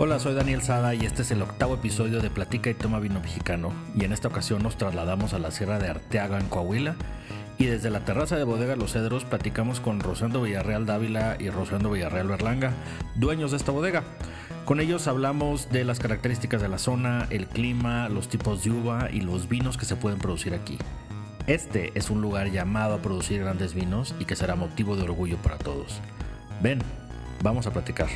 Hola, soy Daniel Sada y este es el octavo episodio de Platica y Toma Vino Mexicano. Y en esta ocasión nos trasladamos a la Sierra de Arteaga, en Coahuila. Y desde la terraza de Bodega Los Cedros platicamos con Rosendo Villarreal Dávila y Rosendo Villarreal Berlanga, dueños de esta bodega. Con ellos hablamos de las características de la zona, el clima, los tipos de uva y los vinos que se pueden producir aquí. Este es un lugar llamado a producir grandes vinos y que será motivo de orgullo para todos. Ven, vamos a platicar.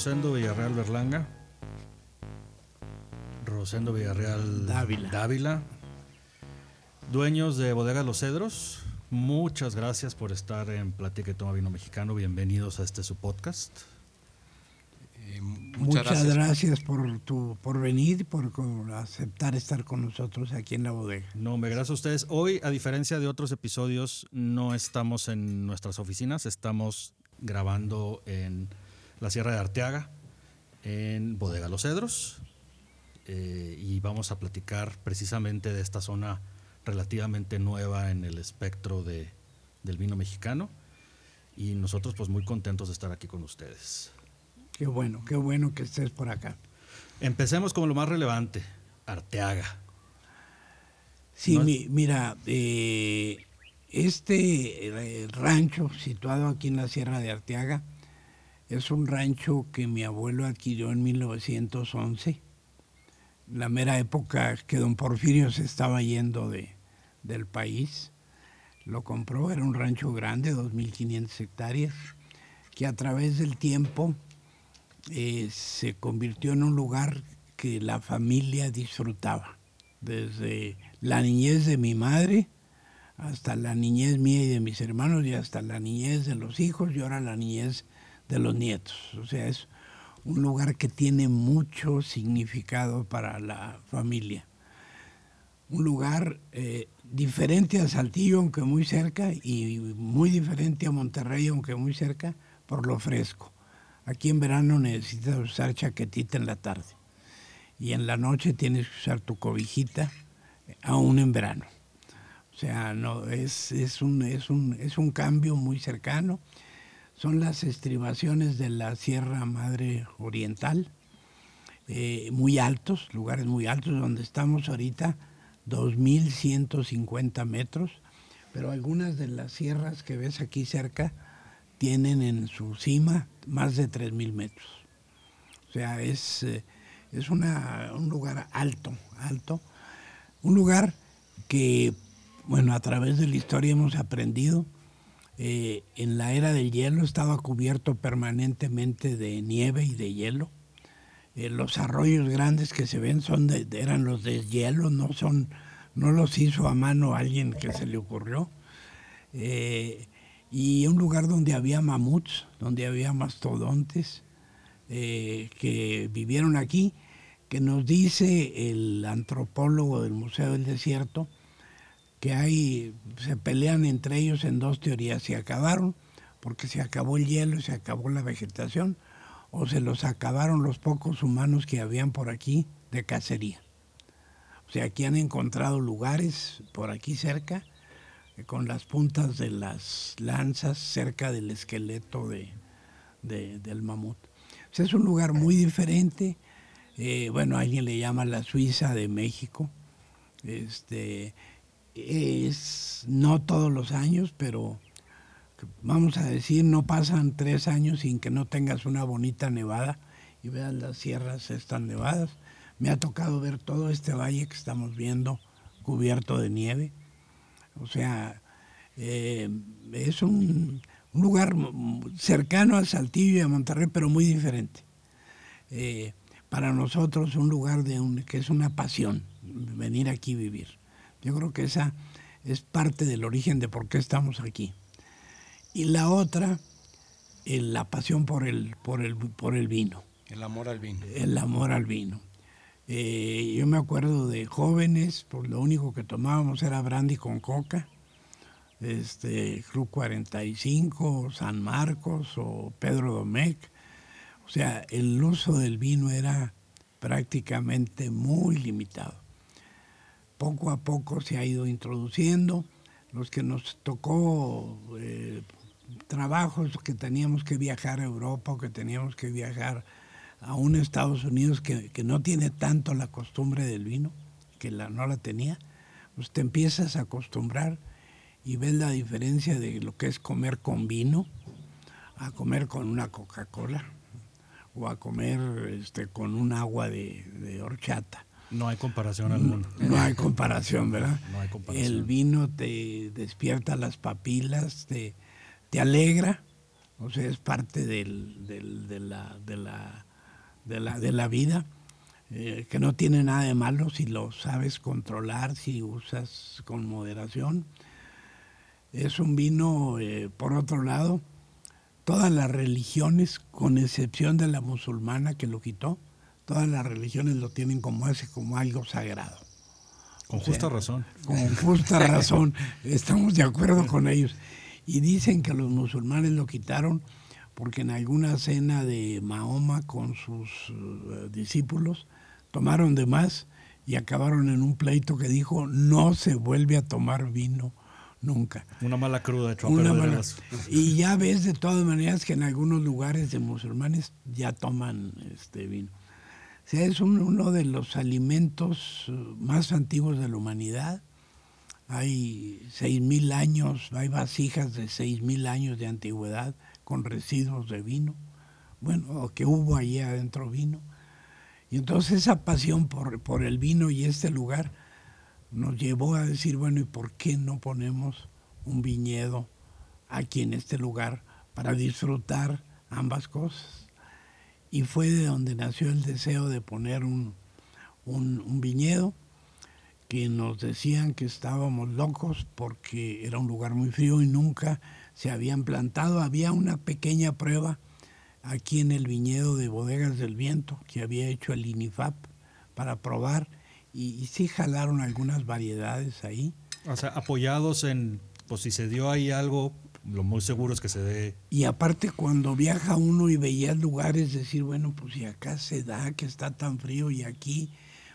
Rosendo Villarreal Berlanga. Rosendo Villarreal Dávila. Dávila. Dueños de Bodega Los Cedros. Muchas gracias por estar en Platica y Toma Vino Mexicano. Bienvenidos a este su podcast. Eh, muchas, gracias, por tu por venir, por aceptar estar con nosotros aquí en la bodega. No, me gracias a ustedes. Hoy, a diferencia de otros episodios, no estamos en nuestras oficinas, estamos grabando en la Sierra de Arteaga, en Bodega Los Cedros. Eh, y vamos a platicar precisamente de esta zona relativamente nueva en el espectro de, del vino mexicano. Y nosotros pues muy contentos de estar aquí con ustedes. Qué bueno, qué bueno que estés por acá. Empecemos con lo más relevante, Arteaga. Sí, mira, eh, este eh, rancho situado aquí en la Sierra de Arteaga es un rancho que mi abuelo adquirió en 1911, la mera época que don Porfirio se estaba yendo de, del país. Lo compró, era un rancho grande, 2.500 hectáreas, que a través del tiempo eh, se convirtió en un lugar que la familia disfrutaba. Desde la niñez de mi madre hasta la niñez mía y de mis hermanos y hasta la niñez de los hijos y ahora la niñez de los nietos. O sea, es un lugar que tiene mucho significado para la familia. Un lugar eh, diferente a Saltillo, aunque muy cerca, y muy diferente a Monterrey, aunque muy cerca, por lo fresco. Aquí en verano necesitas usar chaquetita en la tarde y en la noche tienes que usar tu cobijita, aún en verano. O sea, no, es, es, un, es, un, es un cambio muy cercano son las estribaciones de la Sierra Madre Oriental, eh, muy altos, lugares muy altos, donde estamos ahorita, 2.150 metros, pero algunas de las sierras que ves aquí cerca tienen en su cima más de 3.000 metros. O sea, es, eh, es una, un lugar alto, alto, un lugar que, bueno, a través de la historia hemos aprendido eh, en la era del hielo estaba cubierto permanentemente de nieve y de hielo. Eh, los arroyos grandes que se ven son de, eran los de hielo, no son, no los hizo a mano alguien que se le ocurrió. Eh, y un lugar donde había mamuts, donde había mastodontes que vivieron aquí, que nos dice el antropólogo del Museo del Desierto, que hay, se pelean entre ellos en dos teorías, se acabaron porque se acabó el hielo y se acabó la vegetación, o se los acabaron los pocos humanos que habían por aquí de cacería. O sea, aquí han encontrado lugares por aquí cerca, eh, con las puntas de las lanzas cerca del esqueleto de, del mamut. O sea, es un lugar muy diferente. Eh, bueno, alguien le llama la Suiza de México. Este, es no todos los años, pero vamos a decir, no pasan tres años sin que no tengas una bonita nevada y veas las sierras están nevadas. Me ha tocado ver todo este valle que estamos viendo cubierto de nieve. O sea, eh, es un, lugar cercano a Saltillo y a Monterrey, pero muy diferente. Eh, para nosotros un lugar de un, que es una pasión, venir aquí a vivir. Yo creo que esa es parte del origen de por qué estamos aquí. Y la otra, la pasión por el, por, el, por el vino. El amor al vino. El amor al vino. Eh, yo me acuerdo de jóvenes, pues lo único que tomábamos era brandy con coca, este, Club 45, San Marcos o Pedro Domecq. O sea, el uso del vino era prácticamente muy limitado poco a poco se ha ido introduciendo. Los que nos tocó eh, trabajos que teníamos que viajar a Europa o que teníamos que viajar a un Estados Unidos que, no tiene tanto la costumbre del vino, que la, no la tenía, pues te empiezas a acostumbrar y ves la diferencia de lo que es comer con vino a comer con una Coca-Cola o a comer este, con un agua de, horchata. No hay comparación alguna. No, hay comparación, ¿verdad? No hay comparación. El vino te despierta las papilas, te, te alegra, o sea, es parte del, de, la, de, la, de, la, de la vida, eh, que no tiene nada de malo si lo sabes controlar, si usas con moderación. Es un vino, eh, por otro lado, todas las religiones, con excepción de la musulmana que lo quitó, todas las religiones lo tienen como ese, como algo sagrado. Con justa razón. Con justa razón, estamos de acuerdo con ellos. Y dicen que los musulmanes lo quitaron porque en alguna cena de Mahoma con sus eh, discípulos tomaron de más y acabaron en un pleito que dijo no se vuelve a tomar vino nunca. Una mala cruda hecho Y ya ves de todas maneras que en algunos lugares de musulmanes ya toman este vino. O es uno de los alimentos uh, más antiguos de la humanidad. Hay seis mil años, hay vasijas de seis mil años de antigüedad con residuos de vino. Bueno, que hubo allí adentro vino. Y entonces esa pasión por, por el vino y este lugar nos llevó a decir, bueno, ¿y por qué no ponemos un viñedo aquí en este lugar para disfrutar ambas cosas? Y fue de donde nació el deseo de poner un, un, viñedo que nos decían que estábamos locos porque era un lugar muy frío y nunca se habían plantado. Había una pequeña prueba aquí en el viñedo de Bodegas del Viento que había hecho el INIFAP para probar y, sí jalaron algunas variedades ahí. O sea, apoyados en, pues si se dio ahí algo, lo muy seguro es que se dé. Y aparte cuando viaja uno y veía lugares, decir, bueno, pues si acá se da, que está tan frío y aquí,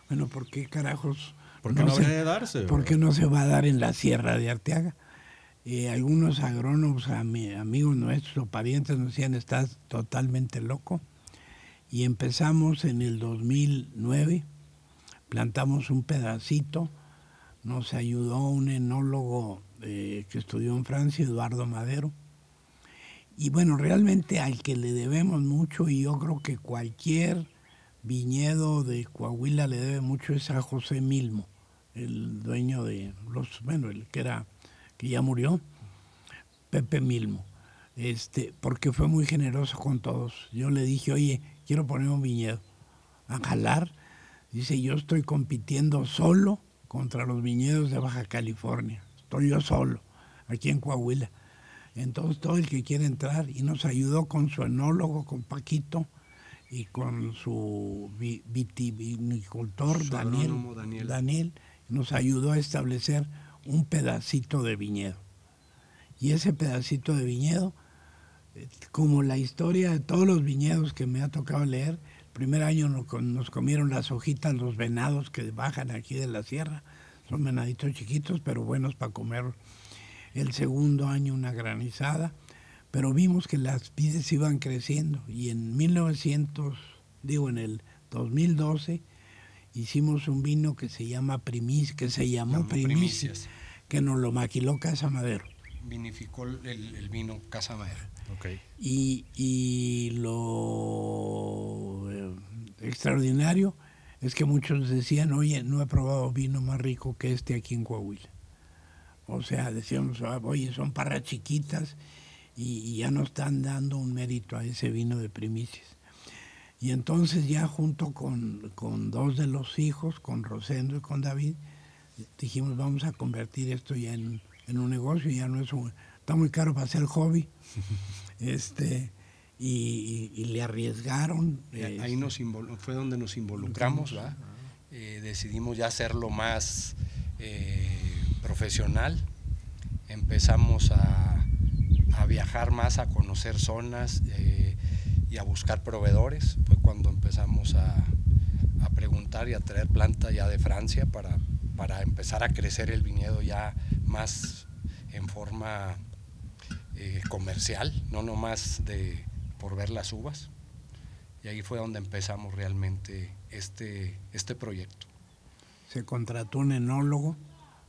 bueno, ¿por qué carajos? ¿Por qué no, se, darse? ¿Por qué no se va a dar en la Sierra de Arteaga? Eh, algunos agrónomos, amigos nuestros, parientes, nos decían, estás totalmente loco. Y empezamos en el 2009 plantamos un pedacito, nos ayudó un enólogo eh, que estudió en Francia, Eduardo Madero. Y bueno, realmente al que le debemos mucho, y yo creo que cualquier viñedo de Coahuila le debe mucho, es a José Milmo, el dueño de los, bueno, el que era, que ya murió, Pepe Milmo, este, porque fue muy generoso con todos. Yo le dije, oye, quiero poner un viñedo, a jalar Dice, yo estoy compitiendo solo contra los viñedos de Baja California. Estoy yo solo, aquí en Coahuila. Entonces todo el que quiere entrar y nos ayudó con su enólogo, con Paquito y con su vitivinicultor Daniel, Daniel, Daniel, nos ayudó a establecer un pedacito de viñedo. Y ese pedacito de viñedo, como la historia de todos los viñedos que me ha tocado leer, primer año nos comieron las hojitas los venados que bajan aquí de la sierra. Son venaditos chiquitos, pero buenos para comer. El segundo año una granizada. Pero vimos que las vides iban creciendo. Y en 1900, digo, en el 2012, hicimos un vino que se llama Primis, que se llamó Primicias, que nos lo maquiló Casa Madero. Vinificó el vino Casa Madero. Y, lo eh, extraordinario es que muchos decían, oye, no he probado vino más rico que este aquí en Coahuila. O sea, decíamos, ah, oye, son parras chiquitas y, ya no están dando un mérito a ese vino de primicias. Y entonces ya junto con, dos de los hijos, con Rosendo y con David, dijimos, vamos a convertir esto ya en, en un negocio, ya no es un, está muy caro para hacer hobby. este, y, le arriesgaron. Ahí este, nos fue donde nos involucramos, eh, decidimos ya hacerlo más eh, profesional. Empezamos a, viajar más, a conocer zonas eh, y a buscar proveedores. Fue cuando empezamos a, a preguntar y a traer planta ya de Francia para, para empezar a crecer el viñedo ya más en forma eh, comercial, no nomás de por ver las uvas. Y ahí fue donde empezamos realmente este, este proyecto. Se contrató un enólogo,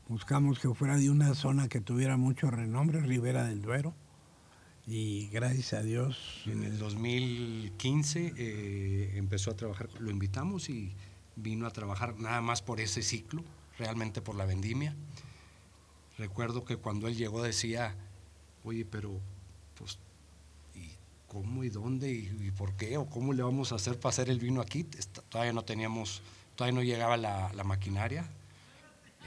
buscamos que fuera de una zona que tuviera mucho renombre, Ribera del Duero, y gracias a Dios. En el 2015 eh, empezó a trabajar, lo invitamos y vino a trabajar nada más por ese ciclo, realmente por la vendimia. Recuerdo que cuando él llegó decía, oye, pero pues, ¿y cómo y dónde y, por qué? ¿O cómo le vamos a hacer para hacer el vino aquí? todavía no teníamos, todavía no llegaba la, maquinaria.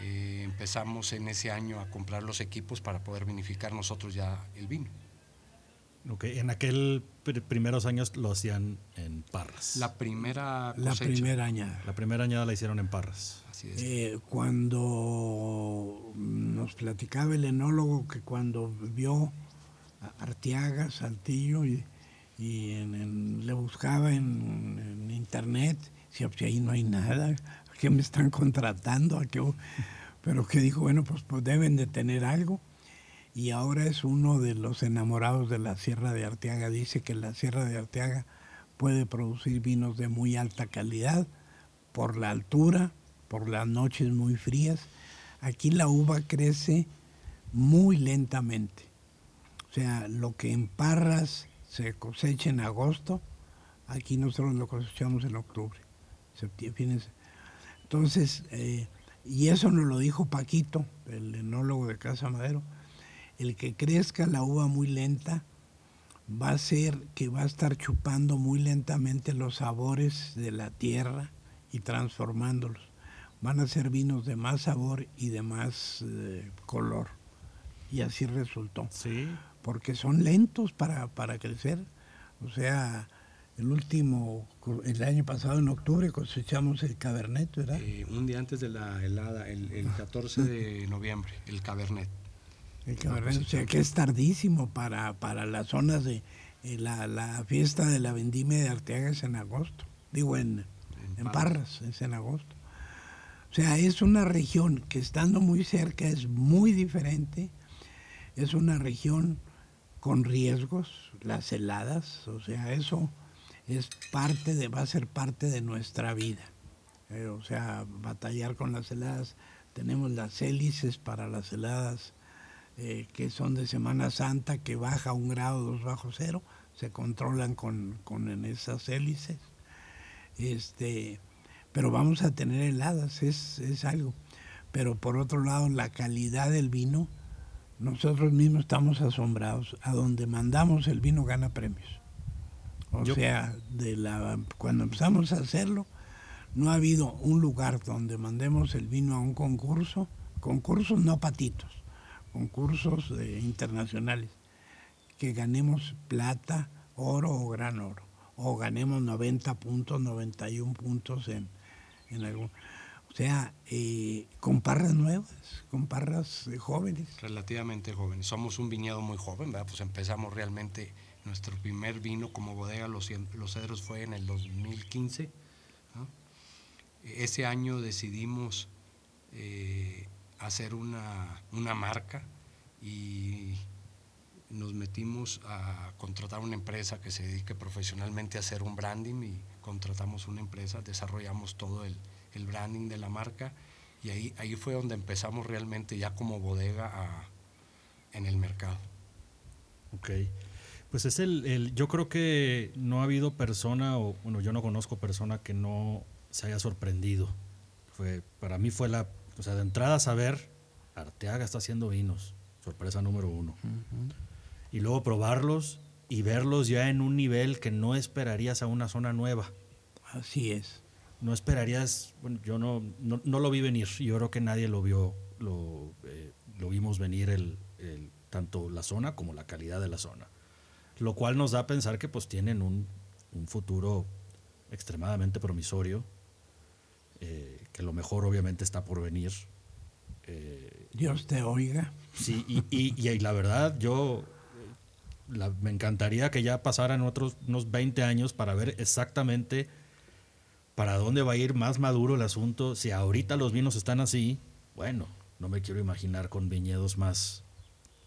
Eh, empezamos en ese año a comprar los equipos para poder vinificar nosotros ya el vino. Ok, en aquel primeros años lo hacían en Parras. La primera La primera añada. La primera añada la hicieron en Parras. Así es. Eh, cuando nos platicaba el enólogo que cuando vio Arteaga, Saltillo, y, le buscaba en, internet, decía, pues ahí no hay nada, ¿a qué me están contratando? ¿A qué? Pero que dijo, bueno, pues, pues deben de tener algo y ahora es uno de los enamorados de la Sierra de Arteaga. Dice que la Sierra de Arteaga puede producir vinos de muy alta calidad por la altura, por las noches muy frías. Aquí la uva crece muy lentamente. O sea, lo que en Parras se cosecha en agosto, aquí nosotros lo cosechamos en octubre, septiembre. Entonces, eh, y eso nos lo dijo Paquito, el enólogo de Casa Madero el que crezca la uva muy lenta va a ser que va a estar chupando muy lentamente los sabores de la tierra y transformándolos. Van a ser vinos de más sabor y de más eh, color. Y así resultó. Sí. Porque son lentos para, para crecer. O sea, el último, el año pasado en octubre cosechamos el Cabernet, ¿verdad? Eh, un día antes de la helada, el, el 14 de noviembre, el Cabernet. El o sea que es tardísimo para, para las zonas de eh, la, fiesta de la vendimia de Arteaga es en agosto, digo en, en, Parras. es en agosto. O sea, es una región que estando muy cerca es muy diferente, es una región con riesgos, las heladas, o sea, eso es parte de, va a ser parte de nuestra vida. Eh, o sea, batallar con las heladas, tenemos las hélices para las heladas eh, que son de Semana Santa, que baja un grado, dos bajo cero, se controlan con, en esas hélices. Este, pero vamos a tener heladas, es, es algo. Pero por otro lado, la calidad del vino, nosotros mismos estamos asombrados. A donde mandamos el vino gana premios. O sea, de la, cuando empezamos a hacerlo, no ha habido un lugar donde mandemos el vino a un concurso, concursos no patitos, concursos internacionales, que ganemos plata, oro o gran oro, o ganemos 90 puntos, 91 puntos en, en algún... O sea, eh, con parras nuevas, con parras jóvenes. Relativamente jóvenes. Somos un viñedo muy joven, ¿verdad? Pues empezamos realmente, nuestro primer vino como bodega, Los, los Cedros, fue en el 2015. Ese año decidimos eh, hacer una, una marca y nos metimos a contratar una empresa que se dedique profesionalmente a hacer un branding y contratamos una empresa, desarrollamos todo el, el branding de la marca y ahí, ahí fue donde empezamos realmente ya como bodega en el mercado. Ok. Pues es el, el, yo creo que no ha habido persona, o bueno, yo no conozco persona que no se haya sorprendido. Fue, para mí fue la, o sea, de entrada saber, Arteaga está haciendo vinos, sorpresa número uno. Y luego probarlos y verlos ya en un nivel que no esperarías a una zona nueva. Así es. No esperarías, bueno, yo no, no, lo vi venir, yo creo que nadie lo vio, lo, eh, lo vimos venir el, tanto la zona como la calidad de la zona. Lo cual nos da a pensar que pues tienen un, un futuro extremadamente promisorio, eh, que lo mejor obviamente está por venir. Eh, Dios te oiga. Sí, y, y, la verdad, yo me encantaría que ya pasaran otros unos 20 años para ver exactamente para dónde va a ir más maduro el asunto. Si ahorita los vinos están así, bueno, no me quiero imaginar con viñedos más,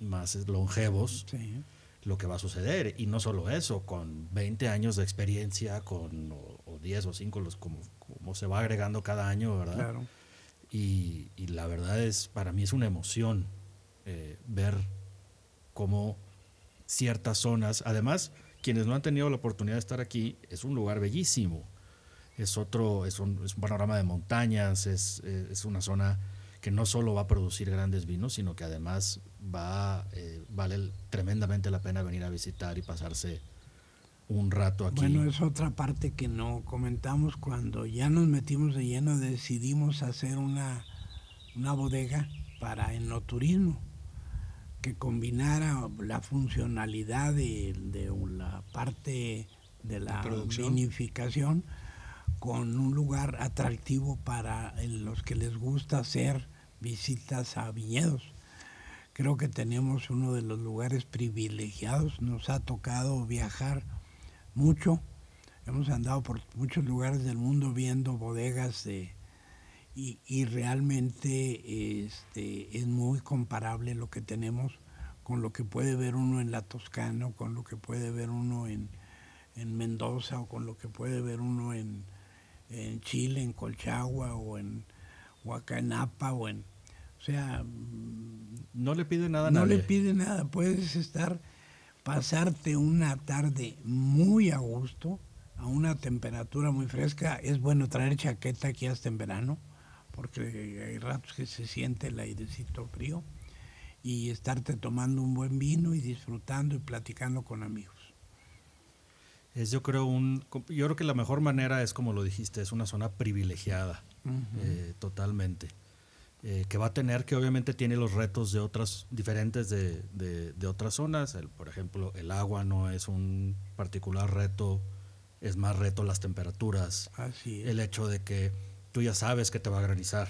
más longevos, lo que va a suceder. Y no solo eso, con 20 años de experiencia, con o, 10 o 5, los, como, como se va agregando cada año, ¿verdad? Claro. Y, la verdad es, para mí es una emoción eh, ver cómo ciertas zonas, además, quienes no han tenido la oportunidad de estar aquí, es un lugar bellísimo. Es otro, es un, es un panorama de montañas, es, es, una zona que no solo va a producir grandes vinos, sino que además va, eh, vale tremendamente la pena venir a visitar y pasarse un rato aquí. Bueno, es otra parte que no comentamos cuando ya nos metimos de lleno, decidimos hacer una, una bodega para enoturismo que combinara la funcionalidad de, la parte de la vinificación con un lugar atractivo para los que les gusta hacer visitas a viñedos. Creo que tenemos uno de los lugares privilegiados, nos ha tocado viajar mucho, hemos andado por muchos lugares del mundo viendo bodegas de, y, realmente este, es muy comparable lo que tenemos con lo que puede ver uno en la Toscana, con lo que puede ver uno en, Mendoza o con lo que puede ver uno en, Chile, en Colchagua o en Huacanapa o en... O sea... No le pide nada a No le pide nada, puedes estar, pasarte una tarde muy a gusto, a una temperatura muy fresca. Es bueno traer chaqueta aquí hasta en verano porque hay ratos que se siente el airecito frío, y estarte tomando un buen vino y disfrutando y platicando con amigos. Es yo creo un, yo creo que la mejor manera es como lo dijiste, es una zona privilegiada, eh, totalmente. Eh, que va a tener, que obviamente tiene los retos de otras, diferentes de, de, otras zonas. por ejemplo, el agua no es un particular reto, es más reto las temperaturas. Así El hecho de que tú ya sabes que te va a granizar.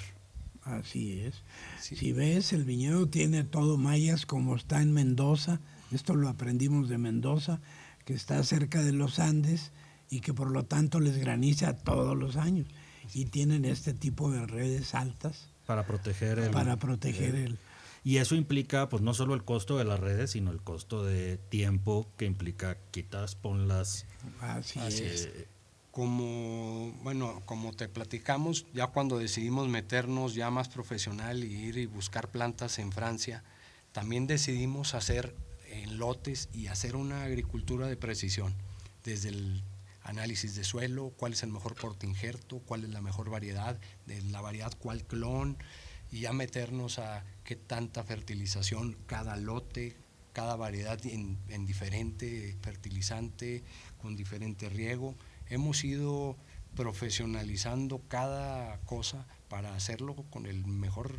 Así es. Si ves, el viñedo tiene todo mayas como está en Mendoza. Esto lo aprendimos de Mendoza, que está cerca de los Andes y que por lo tanto les graniza todos los años. Y tienen este tipo de redes altas. Para proteger el... Para proteger el... y eso implica, pues, no solo el costo de las redes, sino el costo de tiempo que implica quitas, ponlas. Así, es como, bueno, como te platicamos, ya cuando decidimos meternos ya más profesional y ir y buscar plantas en Francia, también decidimos hacer en lotes y hacer una agricultura de precisión, desde el análisis de suelo, cuál es el mejor porte injerto, cuál es la mejor variedad, de la variedad cuál clon, y ya meternos a qué tanta fertilización cada lote, cada variedad en, en diferente fertilizante, con diferente riego hemos ido profesionalizando cada cosa para hacerlo con el mejor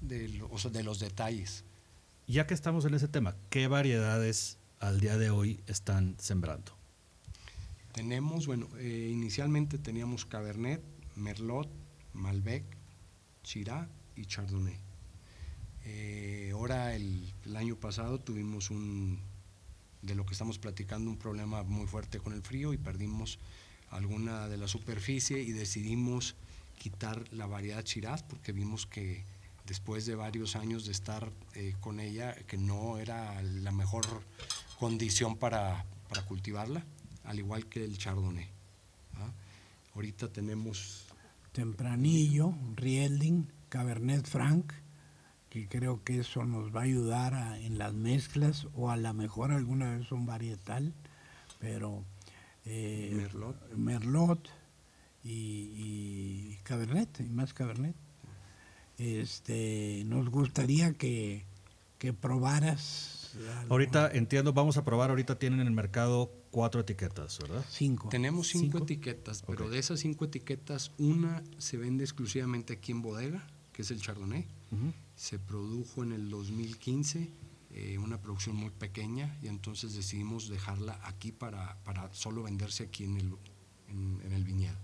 de los, de los detalles. Ya que estamos en ese tema, ¿qué variedades al día de hoy están sembrando? Tenemos, bueno, eh, inicialmente teníamos Cabernet, Merlot, Malbec, Chirá y Chardonnay. Eh, ahora, el, el, año pasado tuvimos un, de lo que estamos platicando, un problema muy fuerte con el frío y perdimos alguna de la superficie y decidimos quitar la variedad Shiraz porque vimos que después de varios años de estar eh, con ella, que no era la mejor condición para, para cultivarla, al igual que el Chardonnay. ¿ah? Ahorita tenemos... Tempranillo, Rielding, Cabernet Franc, que creo que eso nos va a ayudar en las mezclas o a lo mejor alguna vez un varietal, pero eh, Merlot, Merlot y, Cabernet, y más Cabernet. Este, nos gustaría que, que probaras. Ahorita entiendo, vamos a probar, ahorita tienen en el mercado cuatro etiquetas, ¿verdad? Cinco. Tenemos cinco, etiquetas, pero de esas cinco etiquetas, una se vende exclusivamente aquí en bodega, que es el Chardonnay se produjo en el 2015, eh, una producción muy pequeña, y entonces decidimos dejarla aquí para, para solo venderse aquí en el, en, el viñedo.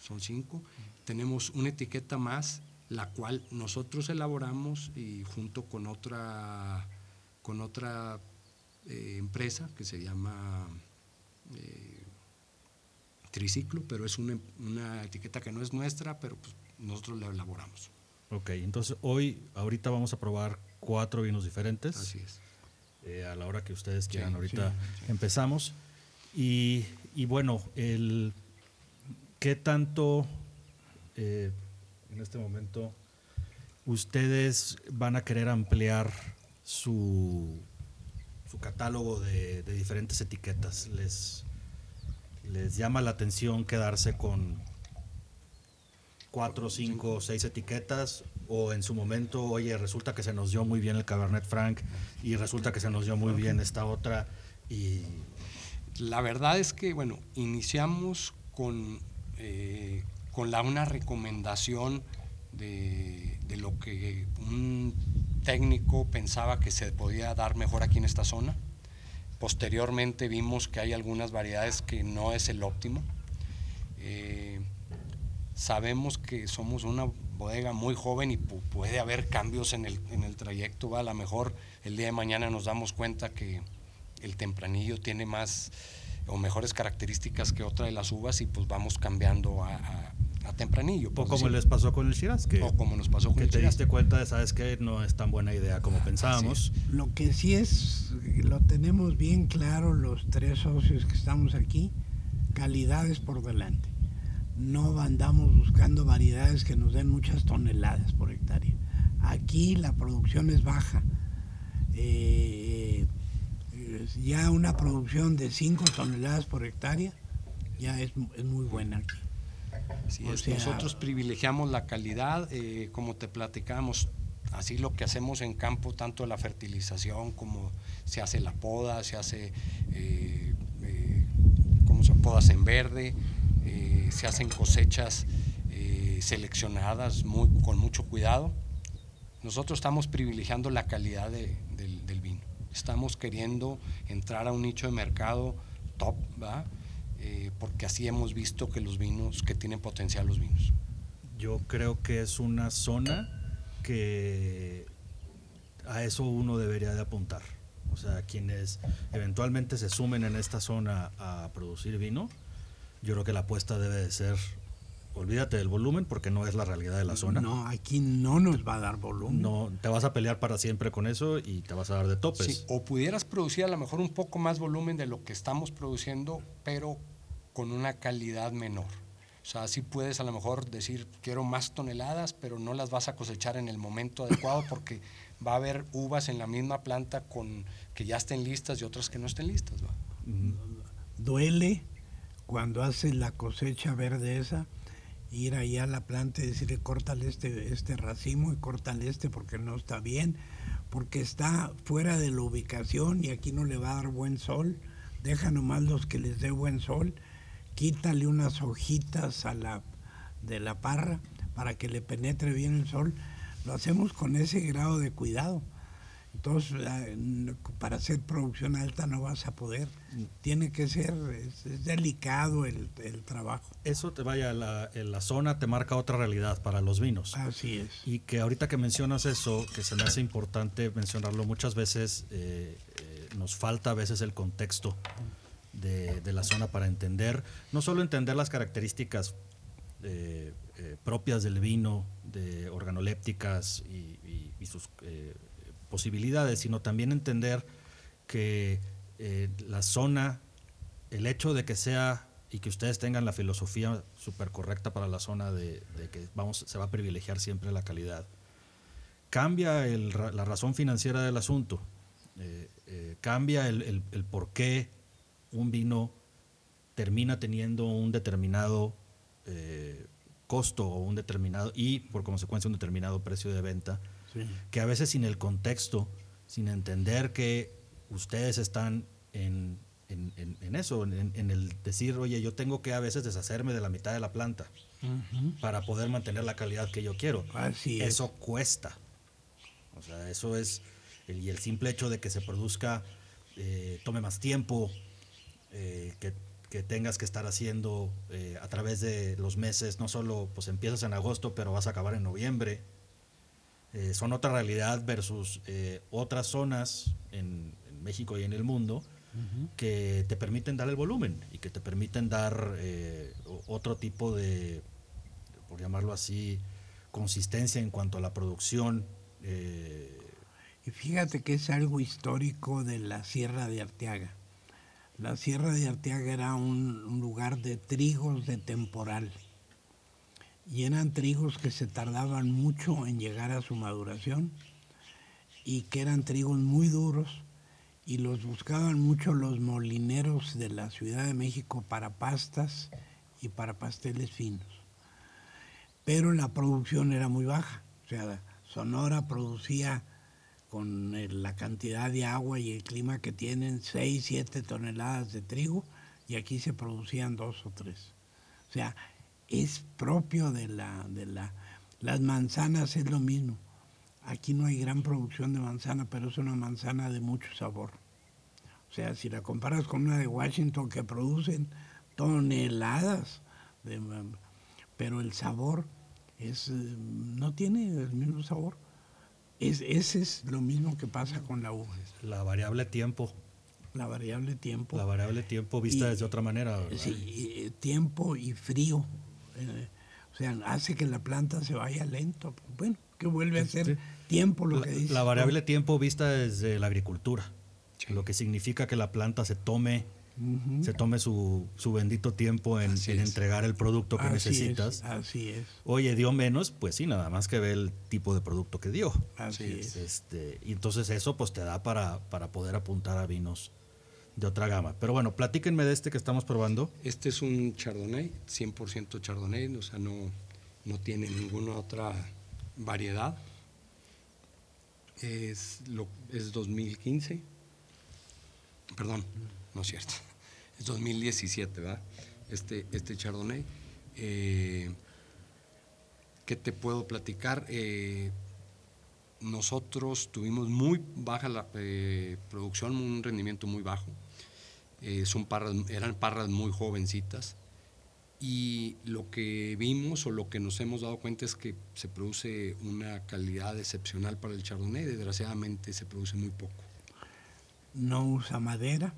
Son cinco. Tenemos una etiqueta más, la cual nosotros elaboramos y junto con otra, con otra eh, empresa que se llama eh, Triciclo, pero es una, una, etiqueta que no es nuestra, pero pues nosotros la elaboramos. Ok, entonces hoy, ahorita vamos a probar cuatro vinos diferentes. Así es. Eh, a la hora que ustedes quieran, Sí, ahorita sí, empezamos. Y, y bueno, el, ¿qué tanto eh, en este momento ustedes van a querer ampliar su, su catálogo de, de diferentes etiquetas? ¿Les, ¿Les llama la atención quedarse con cuatro, cinco, seis etiquetas? O en su momento, oye, resulta que se nos dio muy bien el Cabernet Franc y resulta que se nos dio muy bien esta otra y La verdad es que, bueno, iniciamos con, eh, con la, una recomendación de, de lo que un técnico pensaba que se podía dar mejor aquí en esta zona. Posteriormente vimos que hay algunas variedades que no es el óptimo. Eh, sabemos que somos una bodega muy joven y pu- puede haber cambios en el, en el trayecto. ¿va? A lo mejor el día de mañana nos damos cuenta que el tempranillo tiene más o mejores características que otra de las uvas y pues vamos cambiando a, a- a tempranillo. O como decir. les pasó con el Shiraz, que, O como nos pasó con que el te Shiraz. diste cuenta de, sabes que no es tan buena idea como pensábamos. Lo que sí es, lo tenemos bien claro los tres socios que estamos aquí, calidades por delante. No andamos buscando variedades que nos den muchas toneladas por hectárea. Aquí la producción es baja. Eh, ya una producción de 5 toneladas por hectárea ya es, es muy buena aquí. Así O es, sea- nosotros privilegiamos la calidad, eh, como te platicamos, así lo que hacemos en campo, tanto la fertilización como se hace la poda, se hace eh, eh, como son podas en verde, eh, se hacen cosechas eh, seleccionadas muy, con mucho cuidado. Nosotros estamos privilegiando la calidad de- del, del vino. Estamos queriendo entrar a un nicho de mercado top, ¿va? Eh, porque así hemos visto que los vinos, que tienen potencial los vinos. Yo creo que es una zona que a eso uno debería de apuntar. O sea, quienes eventualmente se sumen en esta zona a producir vino, yo creo que la apuesta debe de ser, olvídate del volumen porque no es la realidad de la zona. No, aquí no nos va a dar volumen. No, te vas a pelear para siempre con eso y te vas a dar de topes. Sí, o pudieras producir a lo mejor un poco más volumen de lo que estamos produciendo, pero con una calidad menor. O sea, sí puedes a lo mejor decir, quiero más toneladas, pero no las vas a cosechar en el momento adecuado porque va a haber uvas en la misma planta con que ya estén listas y otras que no estén listas. ¿va? duele cuando hace la cosecha verde esa, ir ahí a la planta y decirle, córtale este, este racimo y córtale este porque no está bien, porque está fuera de la ubicación y aquí no le va a dar buen sol, deja nomás los que les dé buen sol, quítale unas hojitas a la, de la parra para que le penetre bien el sol. Lo hacemos con ese grado de cuidado. Entonces, para hacer producción alta no vas a poder. Tiene que ser, es, es delicado el, el trabajo. Eso te vaya, la, la zona te marca otra realidad para los vinos. Así es. Y que ahorita que mencionas eso, que se me hace importante mencionarlo, muchas veces eh, eh, nos falta a veces el contexto de, de la zona para entender, no solo entender las características eh, propias del vino, de organolépticas y, y- y sus posibilidades, sino también entender que eh, la zona, el hecho de que sea y que ustedes tengan la filosofía súper correcta para la zona de, que vamos, se va a privilegiar siempre la calidad, cambia la razón financiera del asunto, eh, eh, cambia el, por qué un vino termina teniendo un determinado costo o un determinado y por consecuencia un determinado precio de venta Sí. que a veces sin el contexto, sin entender que ustedes están en, en- en- en eso, en, el decir, oye, yo tengo que a veces deshacerme de la mitad de la planta para poder mantener la calidad que yo quiero. Así es. Eso cuesta. O sea, eso es, y el simple hecho de que se produzca, eh, tome más tiempo, eh, que, que tengas que estar haciendo eh, a través de los meses, no solo pues empiezas en agosto, pero vas a acabar en noviembre. Eh, son otra realidad versus eh, otras zonas en, en México y en el mundo que te permiten dar el volumen y que te permiten dar eh, otro tipo de, por llamarlo así, consistencia en cuanto a la producción. eh, Y fíjate que es algo histórico de la Sierra de Arteaga. La Sierra de Arteaga era un, un lugar de trigos de temporal. Y eran trigos que se tardaban mucho en llegar a su maduración y que eran trigos muy duros y los buscaban mucho los molineros de la Ciudad de México para pastas y para pasteles finos. Pero la producción era muy baja. O sea, Sonora producía con la cantidad de agua y el clima que tienen 6, 7 toneladas de trigo y aquí se producían dos o tres. O sea, es propio de la, de la... Las manzanas es lo mismo. Aquí no hay gran producción de manzana, pero es una manzana de mucho sabor. O sea, si la comparas con una de Washington que producen toneladas, de, pero el sabor es, no tiene el mismo sabor. Es, ese es lo mismo que pasa con la uva. La variable tiempo. La variable tiempo. La variable tiempo vista desde otra manera. Sí, eh, tiempo y frío. Eh, o sea, hace que la planta se vaya lento. Bueno, que vuelve a ser tiempo lo la, que dice. La variable tiempo vista desde la agricultura. Lo que significa que la planta se tome se tome su, su, bendito tiempo en, en entregar el producto que así necesitas. Es, así es. Oye, dio menos, pues sí, nada más que ve el tipo de producto que dio. Así es. Este, y entonces eso pues te da para, para poder apuntar a vinos de otra gama. Pero bueno, platíquenme de este que estamos probando. Este es un Chardonnay, 100% Chardonnay, o sea, no, no tiene ninguna otra variedad. Es, lo, es 2015. Perdón, no es cierto. Es 2017, ¿verdad? Este, este Chardonnay. Eh, ¿Qué te puedo platicar? Eh, nosotros tuvimos muy baja la eh, producción, un rendimiento muy bajo. Eh, son parras, eran parras muy jovencitas. Y lo que vimos o lo que nos hemos dado cuenta es que se produce una calidad excepcional para el Chardonnay. Desgraciadamente se produce muy poco. No usa madera.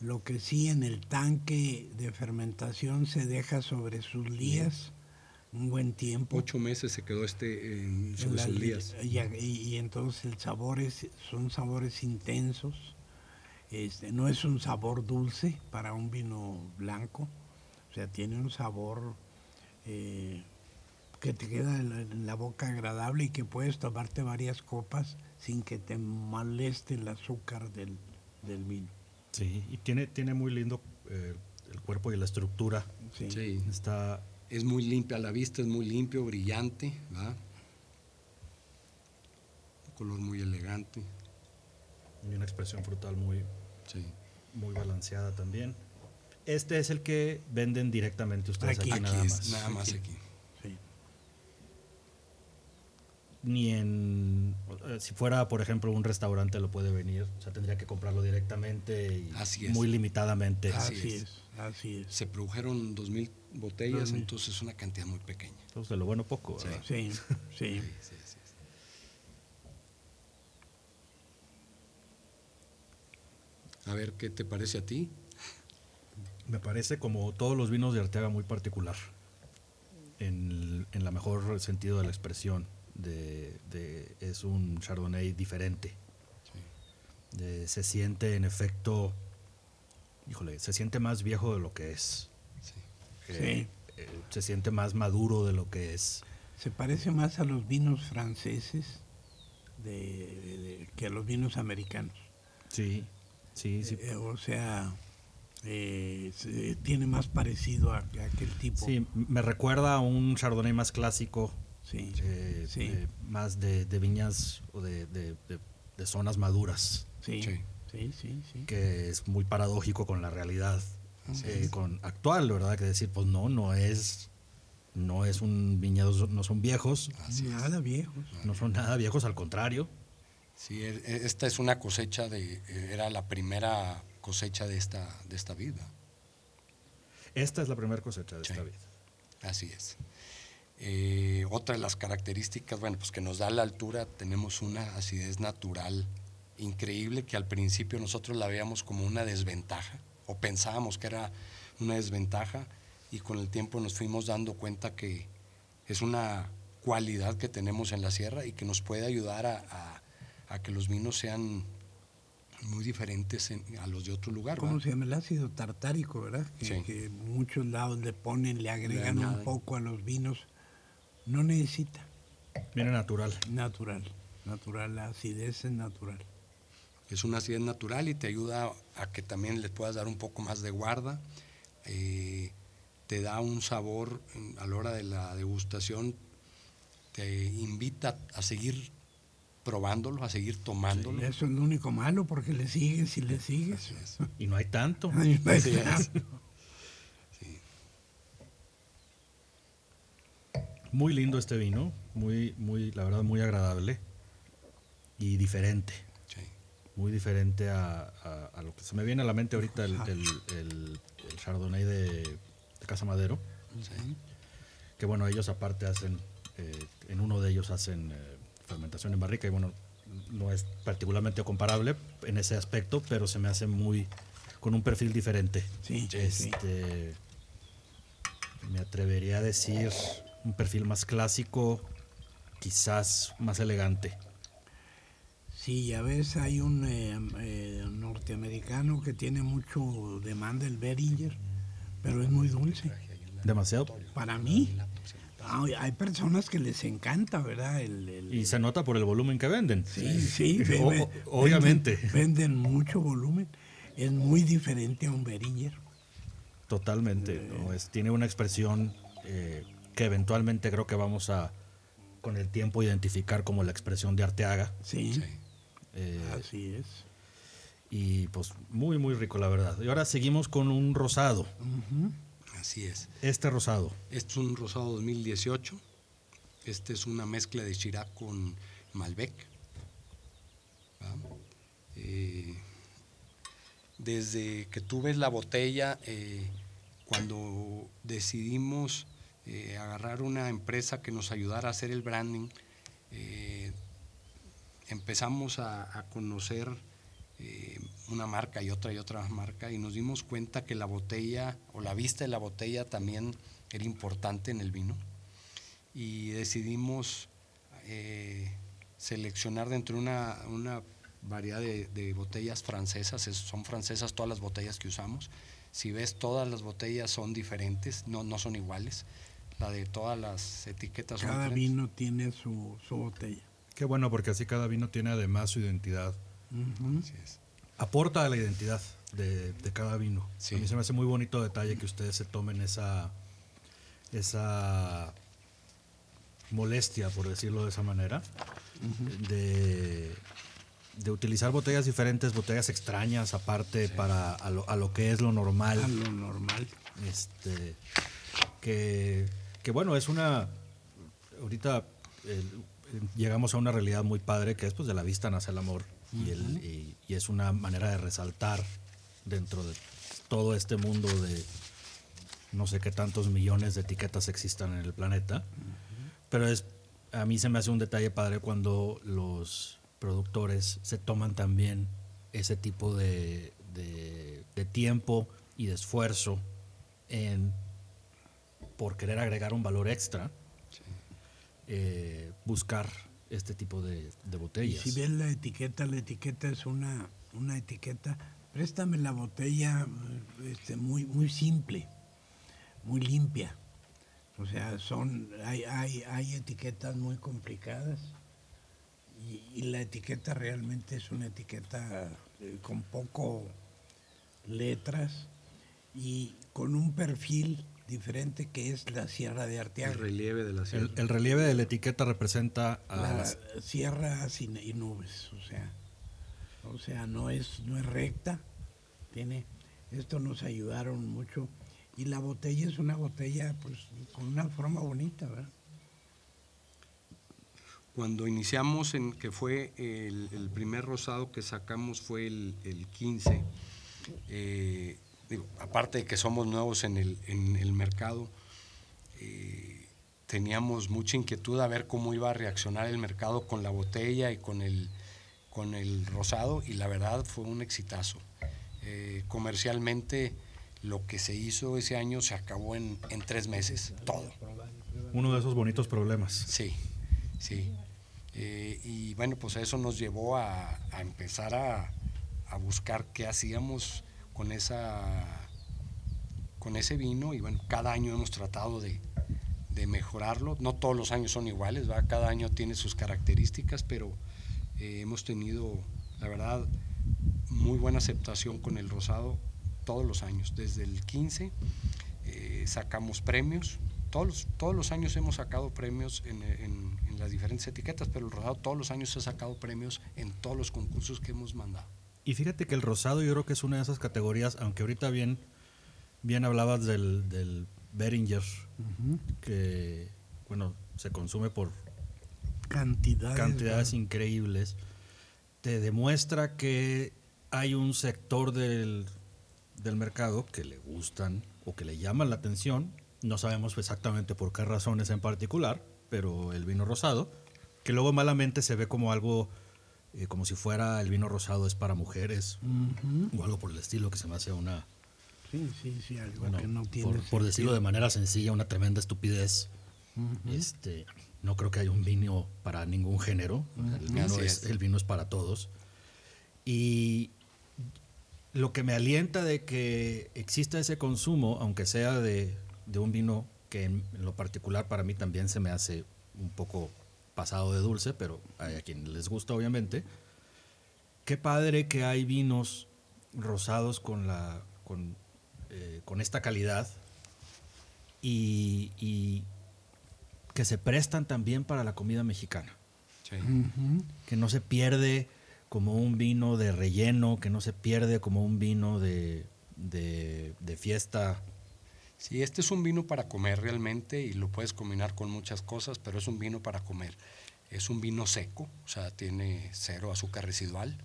Lo que sí en el tanque de fermentación se deja sobre sus lías un buen tiempo. Ocho meses se quedó este en, sobre La- sus días. Y, y entonces el sabor es, son sabores intensos. Este, no es un sabor dulce para un vino blanco. O sea, tiene un sabor eh, que te queda en la, en la boca agradable y que puedes tomarte varias copas sin que te moleste el azúcar del, del vino. Sí, y tiene, tiene muy lindo eh, el cuerpo y la estructura. Sí. Sí. Está Es muy limpia a la vista, es muy limpio, brillante, ¿verdad? Un color muy elegante. y una expresión frutal muy, Sí. muy balanceada también. Este es el que venden directamente ustedes aquí, Aquí. nada Aquí más. es, nada más aquí. Sí. Ni en. eh, Si fuera, por ejemplo, un restaurante lo puede venir. O sea, tendría que comprarlo directamente y Así es. muy limitadamente. Así Así es. es, así es. Se produjeron 2.000 botellas, Dos mil. entonces es una cantidad muy pequeña. Entonces, de lo bueno poco. ¿verdad? Sí, sí. Sí, sí, A ver, ¿qué te parece a ti? Me parece como todos los vinos de Arteaga muy particular. En, en la mejor sentido de la expresión. De, de- es un Chardonnay diferente. De- se siente en efecto. Híjole, se siente más viejo de lo que es. Sí. Eh, eh, se siente más maduro de lo que es. Se parece más a los vinos franceses de, de- de- que a los vinos americanos. Sí, sí, sí. Eh, o sea, eh, tiene más parecido a, a aquel tipo. Sí, me recuerda a un Chardonnay más clásico, Sí, eh, sí, eh, más de, de viñas o de, de- de- de zonas maduras, sí, Sí. sí, sí, sí. que es muy paradójico con la realidad eh, es. con actual, ¿verdad? Que decir, pues no, no es, no es un viñedo, no son viejos, Así es. Nada viejos. no son nada viejos, al contrario. Sí, e- e- esta es una cosecha de, eh, era la primera cosecha de esta, de esta vida. Esta es la primera cosecha de Sí. esta vida. Así es. Eh, otra de las características, bueno, pues que nos da la altura, tenemos una acidez natural increíble que al principio nosotros la veíamos como una desventaja o pensábamos que era una desventaja y con el tiempo nos fuimos dando cuenta que es una cualidad que tenemos en la sierra y que nos puede ayudar a, a- a que los vinos sean muy diferentes en- a los de otro lugar. ¿Cómo ¿verdad? se llama? El ácido tartárico, ¿verdad? Que, Sí. que muchos lados le ponen, le agregan un poco a los vinos. No necesita. Viene natural. Natural. Natural, la acidez es natural. Es una acidez natural y te ayuda a que también le puedas dar un poco más de guarda. Eh, te da un sabor a la hora de la degustación, te invita a seguir probándolo, a seguir tomándolo. Eso es lo único malo porque le sigues y le sigues. Y no hay tanto. Ay, no hay Así es. tanto. Sí. Muy lindo este vino. Muy, muy, la verdad, muy agradable. Y diferente. Sí. Muy diferente a, a- a lo que se me viene a la mente ahorita el, el, el- el Chardonnay de, de Casa Madero. Sí. Que bueno, ellos aparte hacen, eh, en uno de ellos hacen eh, fermentación en barrica y bueno, no es particularmente comparable en ese aspecto, pero se me hace muy, con un perfil diferente. Sí, sí. Este, me atrevería a decir un perfil más clásico, quizás más elegante. Sí, ya ves, hay un eh, eh, norteamericano que tiene mucho demanda, el Beringer, pero es muy dulce. Demasiado. Para mí, hay, hay personas que les encanta, ¿verdad? El, el- Y se nota por el volumen que venden. sí, sí, O- obviamente. Venden, venden mucho volumen. Es muy diferente a un Beringer. Totalmente. ¿no? Es, tiene una expresión eh, que eventualmente creo que vamos a, con el tiempo, identificar como la expresión de Arteaga. Sí, Sí. Eh, así es. y pues muy, muy rico, la verdad. Y ahora seguimos con un rosado. Ujú. Así es. Este rosado. Este es un rosado 2018. Este es una mezcla de Chirac con Malbec. ¿va? Eh, desde que tú ves la botella, eh, cuando decidimos eh, agarrar una empresa que nos ayudara a hacer el branding, empezamos a, a conocer una marca y otra y otra marca y nos dimos cuenta que la botella o la vista de la botella también era importante en el vino y decidimos eh, seleccionar dentro de una, una variedad de, de botellas francesas, es- son francesas todas las botellas que usamos. Si ves, todas las botellas son diferentes, no, no son iguales. La de todas las etiquetas son Cada diferentes. vino tiene su, su botella. Qué bueno, porque así cada vino tiene además su identidad. Así es. Aporta a la identidad de, de cada vino. Sí. A mí se me hace muy bonito detalle que ustedes se tomen esa, esa molestia, por decirlo de esa manera, de, de utilizar botellas diferentes, botellas extrañas, aparte para a lo, a lo que es lo normal. A lo normal. este que, que bueno es una ahorita eh, llegamos a una realidad muy padre que es pues de la vista nace el amor y, el- y- y es una manera de resaltar dentro de todo este mundo de no sé qué tantos millones de etiquetas existan en el planeta. Pero es a mí se me hace un detalle padre cuando los productores se toman también ese tipo de, de- de tiempo y de esfuerzo en por querer agregar un valor extra eh, buscar este tipo de, de Y botellas si ves la etiqueta, la etiqueta es una, una etiqueta. Préstame la botella este, muy, muy simple, muy limpia. O sea, son, hay, hay, hay etiquetas muy complicadas y, y la etiqueta realmente es una etiqueta eh, con poco letras y con un perfil diferente que es la Sierra de Arteaga. El relieve de la sierra. el, el relieve de la etiqueta representa a la las- sierras y, y nubes, o sea, o sea, no es no es recta, tiene esto nos ayudaron mucho y la botella es una botella pues con una forma bonita, ¿verdad? Cuando iniciamos, en que fue el, el primer rosado que sacamos fue el, el 15, eh, digo, aparte de que somos nuevos en el, en el mercado, eh, teníamos mucha inquietud a ver cómo iba a reaccionar el mercado con la botella y con el, con el rosado y la verdad fue un exitazo. Eh, comercialmente lo que se hizo ese año se acabó en, en tres meses, todo. uno de esos bonitos problemas Sí, sí. Eh, y bueno, pues eso nos llevó a, empezar a, buscar qué hacíamos con, esa, con ese vino y bueno, cada año hemos tratado de, mejorarlo. No todos los años son iguales, cada año tiene sus características, pero eh, hemos tenido, la verdad, muy buena aceptación con el rosado todos los años. Desde el 15 eh, sacamos premios, todos los, todos los años hemos sacado premios en, las diferentes etiquetas, pero el rosado todos los años ha sacado premios en todos los concursos que hemos mandado. Y fíjate que el rosado yo creo que es una de esas categorías, aunque ahorita bien, bien hablabas del, del Beringer, que bueno, se consume por cantidades, cantidades increíbles, te demuestra que hay un sector del, del mercado que le gustan o que le llaman la atención no sabemos exactamente por qué razones en particular, pero el vino rosado, que luego malamente se ve como algo, eh, como si fuera el vino rosado es para mujeres o algo por el estilo, que se me hace una... Sí, sí, sí, algo que no tiene por, decirlo de manera sencilla, una tremenda estupidez. este, no creo que haya un vino para ningún género. el, vino es, el vino es para todos. Y lo que me alienta de que exista ese consumo, aunque sea de de un vino que en, lo particular para mí también se me hace un poco pasado de dulce, pero hay a quien les gusta obviamente. Qué padre que hay vinos rosados con, la, con, eh, con esta calidad y, que se prestan también para la comida mexicana. Que no se pierde como un vino de relleno, que no se pierde como un vino de, de, de fiesta Sí, este es un vino para comer realmente y lo puedes combinar con muchas cosas, pero es un vino para comer. Es un vino seco, o sea, tiene cero azúcar residual.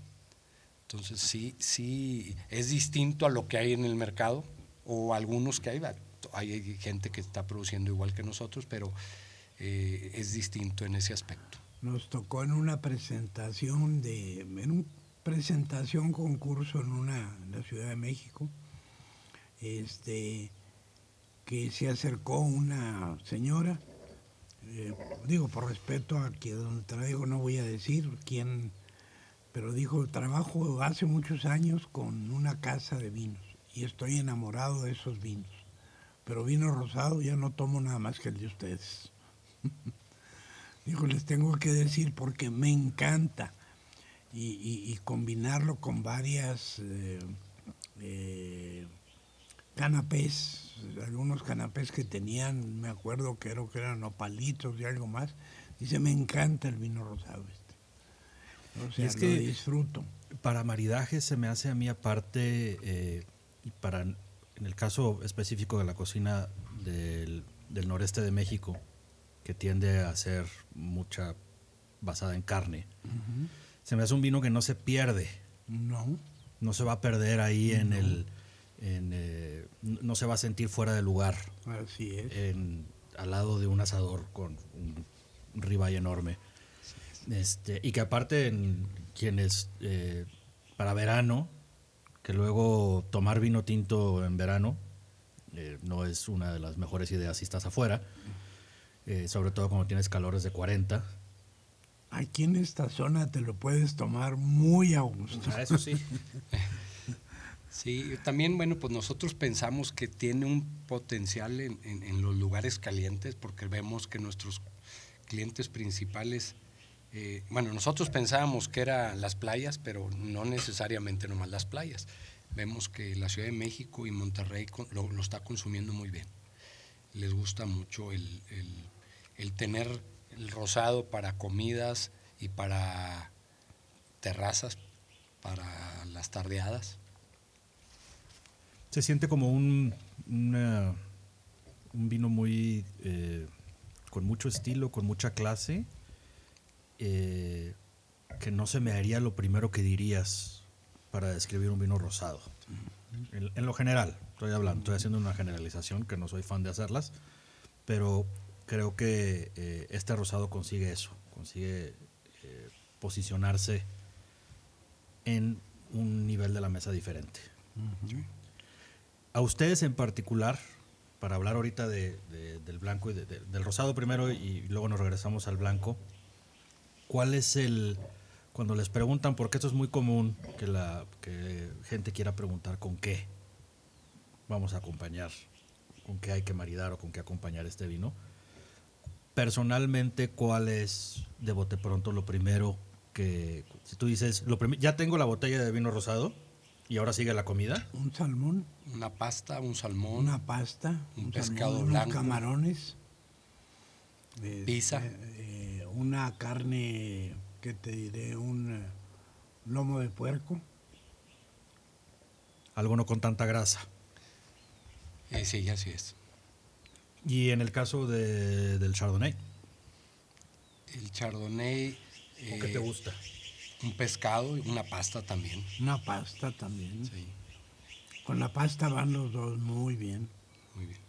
Entonces sí, sí, es distinto a lo que hay en el mercado o algunos que hay. Hay gente que está produciendo igual que nosotros, pero eh, es distinto en ese aspecto. Nos tocó en una presentación de, en una presentación concurso en una la Ciudad de México, este que se acercó una señora, eh, digo por respeto a quien traigo, no voy a decir quién, pero dijo, trabajo hace muchos años con una casa de vinos y estoy enamorado de esos vinos, pero vino rosado ya no tomo nada más que el de ustedes. dijo, les tengo que decir porque me encanta y, combinarlo con varias... Eh, eh, canapés, algunos canapés que tenían, me acuerdo que, era, que eran opalitos y algo más. Dice, me encanta el vino rosado este. O sea, es que disfruto. Para maridaje se me hace a mí aparte, eh, para, en el caso específico de la cocina del, noreste de México, que tiende a ser mucha basada en carne, se me hace un vino que no se pierde. No. No se va a perder ahí en el eh, no se va a sentir fuera de lugar. Así es. al lado de un asador con un ribeye enorme. Este, y que aparte, en quienes eh, para verano, que luego tomar vino tinto en verano eh, no es una de las mejores ideas si estás afuera, sobre todo cuando tienes calores de 40. Aquí en esta zona te lo puedes tomar muy a gusto. Ah, eso sí. Sí, también, bueno, pues nosotros pensamos que tiene un potencial en, los lugares calientes porque vemos que nuestros clientes principales, eh, bueno, nosotros pensábamos que eran las playas, pero no necesariamente nomás las playas. Vemos que la Ciudad de México y Monterrey lo, está consumiendo muy bien. Les gusta mucho el, el tener el rosado para comidas y para terrazas, para las tardeadas se siente como un, un vino muy eh, con mucho estilo, con mucha clase, eh, que no se me haría lo primero que dirías para describir un vino rosado. En, lo general, estoy hablando, estoy haciendo una generalización que no soy fan de hacerlas, pero creo que eh, este rosado consigue eso, consigue posicionarse en un nivel de la mesa diferente. A ustedes en particular, para hablar ahorita del blanco y del rosado primero y luego nos regresamos al blanco, ¿cuál es el... Cuando les preguntan, porque esto es muy común que la que gente quiera preguntar con qué vamos a acompañar, con qué hay que maridar o con qué acompañar este vino. Personalmente, ¿cuál es de bote pronto lo primero que, si tú dices, lo ya tengo la botella de vino rosado y ahora sigue la comida? Un salmón, Una pasta, un salmón, una pasta, un un, pescado salmón, unos blanco. camarones, este, Pizza. eh, una carne, que te diré, un eh, lomo de puerco, Algo no con tanta grasa. eh, sí, así es. Y en el caso de- del Chardonnay, El chardonnay, ¿con qué te gusta? Un pescado y una pasta también. una pasta también. Sí, Con la pasta van los dos muy bien. muy bien.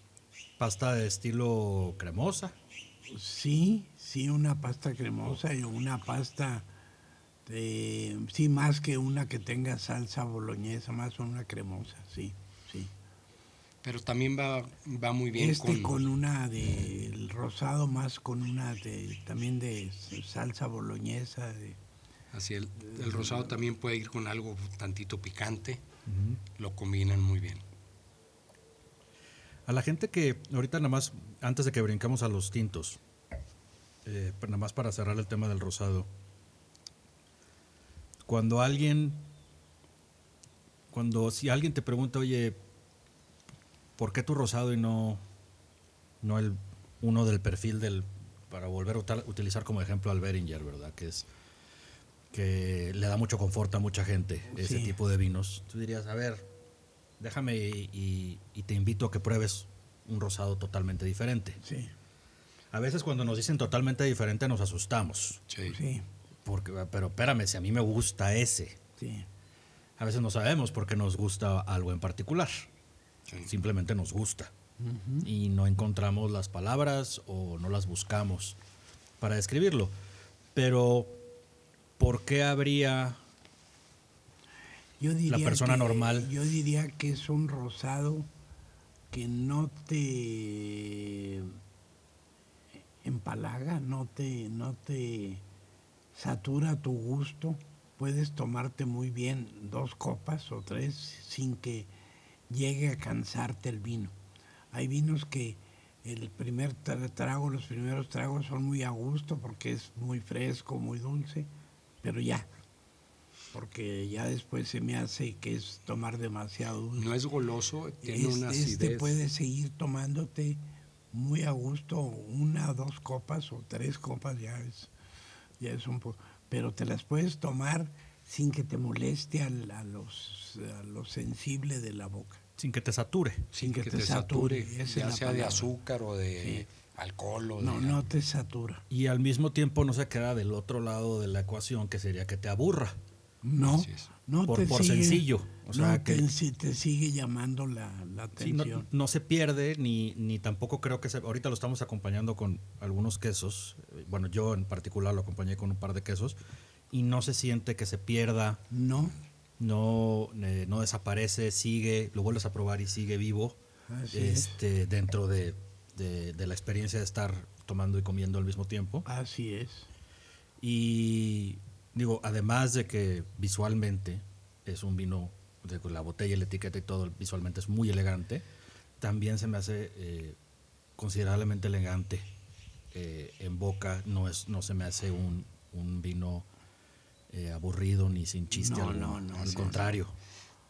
¿Pasta de estilo cremosa? Sí, sí, una pasta cremosa y una pasta, de, sí, más que una que tenga salsa boloñesa, más una cremosa, sí, sí. Pero también va, va muy bien este con, con, una del rosado, más con una de, también de salsa boloñesa, de, Así el, el rosado también puede ir con algo tantito picante. Lo combinan muy bien. A la gente que ahorita nada más, antes de que brincamos a los tintos, eh, nada más para cerrar el tema del rosado, cuando alguien, cuando si alguien te pregunta, oye, ¿por qué tu rosado y no, no el uno del perfil del, para volver a utilizar como ejemplo al Beringer, ¿verdad? Que es que le da mucho confort a mucha gente ese Sí. tipo de vinos. Tú dirías, a ver, déjame y, y- y te invito a que pruebes un rosado totalmente diferente. sí, A veces cuando nos dicen totalmente diferente nos asustamos. Sí. sí, Porque, pero espérame, si a mí me gusta ese. sí, A veces no sabemos por qué nos gusta algo en particular. sí. Simplemente nos gusta. Y no encontramos las palabras o no las buscamos para describirlo. Pero, ¿por qué habría Yo diría persona que- normal. Yo diría que es un rosado que no te empalaga, no te, no te satura tu gusto. Puedes tomarte muy bien dos copas o tres sin que llegue a cansarte el vino. Hay vinos que el primer tra- trago, los primeros tragos son muy a gusto porque es muy fresco, muy dulce, pero ya, porque ya después se me hace que es tomar demasiado. No es goloso, tiene Es- una este acidez. puedes seguir tomándote muy a gusto una dos copas o tres copas ya es ya es un poco pero te las puedes tomar sin que te moleste al- a, los a lo sensible de la boca sin que te sature? sin que, te, sature, es ya sea de azúcar o de alcohol o no de... no te satura Y al mismo tiempo no se queda del otro lado de la ecuación, que sería que te aburra. no es. no Por- te por sigue- sencillo, o sea, no que- te, si te sigue llamando la, la Sí, no, atención no se pierde, ni, ni tampoco creo que se... Ahorita lo estamos acompañando con algunos quesos. eh, Bueno, yo en particular lo acompañé con un par de quesos. Y no se siente que se pierda, no no, eh, no desaparece, sigue, lo vuelves a probar y sigue vivo. Así es. este, Dentro de, de- de la experiencia de estar tomando y comiendo al mismo tiempo. así es Y digo, además de que visualmente es un vino, de la botella, la etiqueta y todo, visualmente es muy elegante, también se me hace eh, considerablemente elegante eh, en boca, no, es, no se me hace un, un vino eh, aburrido ni sin chiste No, alguno, no, no, al contrario.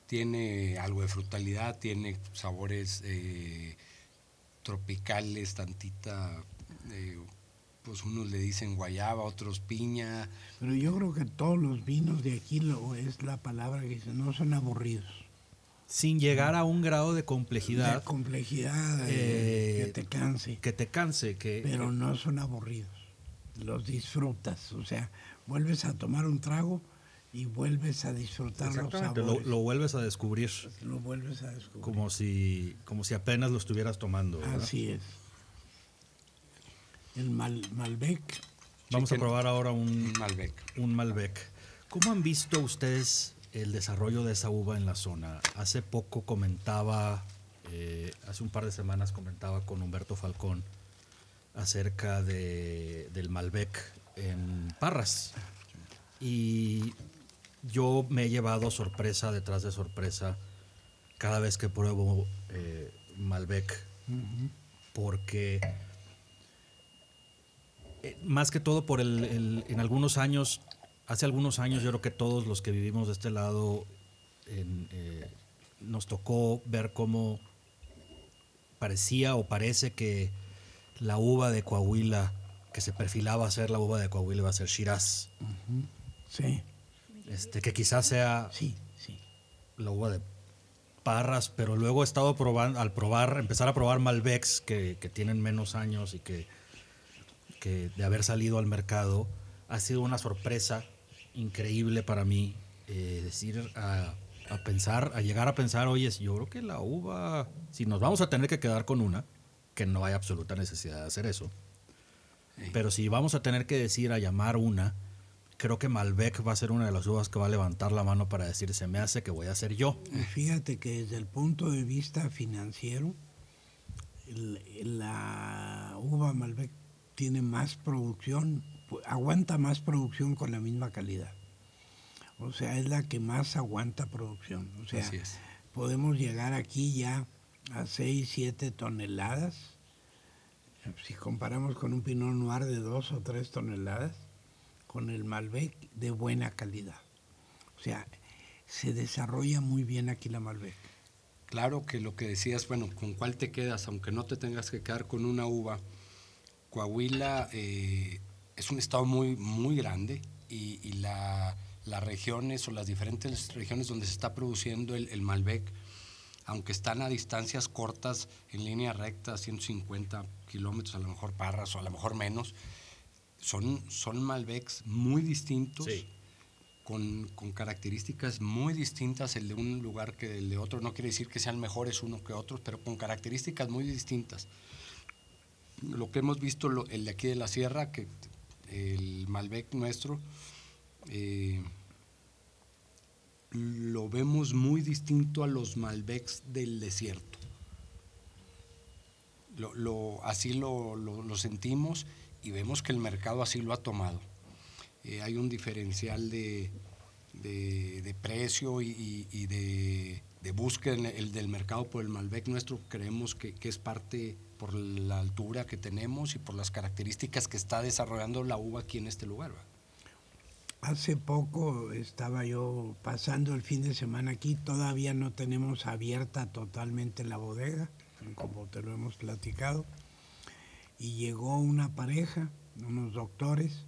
Tiene algo de frutalidad, tiene sabores eh, tropicales, tantita, eh, pues unos le dicen guayaba, otros piña. Pero yo creo que todos los vinos de aquí lo, es la palabra que dice, no son aburridos. Sin llegar a un grado de De complejidad complejidad, Eh, eh, que te canse. que te canse, que, Pero no son aburridos. Los disfrutas. O sea, vuelves a tomar un trago y vuelves a disfrutar los Exactamente, lo, sabores. lo vuelves a descubrir. Lo vuelves a descubrir. como si como si apenas lo estuvieras tomando. ¿verdad? Así es. El Mal, Malbec, Vamos a probar ahora un, Un Malbec. un Malbec. ¿Cómo han visto ustedes el desarrollo de esa uva en la zona? Hace poco comentaba, eh, hace un par de semanas comentaba con Humberto Falcón acerca de, del Malbec en Parras. Y yo me he llevado sorpresa detrás de sorpresa cada vez que pruebo eh, Malbec. Porque eh, más que todo por el, el- en algunos años, hace algunos años yo creo que todos los que vivimos de este lado en, eh, nos tocó ver cómo parecía o parece que la uva de Coahuila que se perfilaba a ser la uva de Coahuila iba a ser Shiraz. Sí, Este, que quizás sea sí, sí. la uva de Parras, pero luego he estado probando, al probar, empezar a probar Malbecs que, que tienen menos años y que, que de haber salido al mercado, ha sido una sorpresa increíble para mí. eh, decir, a, a pensar, a llegar a pensar, oye, yo creo que la uva, si nos vamos a tener que quedar con una, que no hay absoluta necesidad de hacer eso, pero si vamos a tener que decir a llamar una, creo que Malbec va a ser una de las uvas que va a levantar la mano para decir, se me hace que voy a ser yo. Fíjate que desde el punto de vista financiero, la uva Malbec tiene más producción, aguanta más producción con la misma calidad. O sea, es la que más aguanta producción. O sea, Así es. podemos llegar aquí ya a 6, 7 toneladas. Si comparamos con un Pinot Noir de 2 o 3 toneladas, con el Malbec de buena calidad. O sea, se desarrolla muy bien aquí la Malbec. Claro que lo que decías, bueno, ¿con cuál te quedas? Aunque no te tengas que quedar con una uva. Coahuila eh, es un estado muy, muy grande y, y la- las regiones o las diferentes regiones donde se está produciendo el, el Malbec, aunque están a distancias cortas, en línea recta, 150 kilómetros, a lo mejor Parras o a lo mejor menos, son, son Malbecs muy distintos Sí. con, con características muy distintas el de un lugar que el de otro. No quiere decir que sean mejores uno que otros, pero con características muy distintas. Lo que hemos visto, lo- el de aquí de la sierra, que el Malbec nuestro, eh, lo vemos muy distinto a los Malbecs del desierto. Lo, lo- así lo sentimos y vemos que el mercado así lo ha tomado. Eh, hay un diferencial de, de- precio y, de, búsqueda en el del mercado por el Malbec nuestro. Creemos que, es parte por la altura que tenemos y por las características que está desarrollando la uva aquí en este lugar. Hace poco estaba yo pasando el fin de semana aquí, todavía no tenemos abierta totalmente la bodega, como te lo hemos platicado, y llegó una pareja, unos doctores,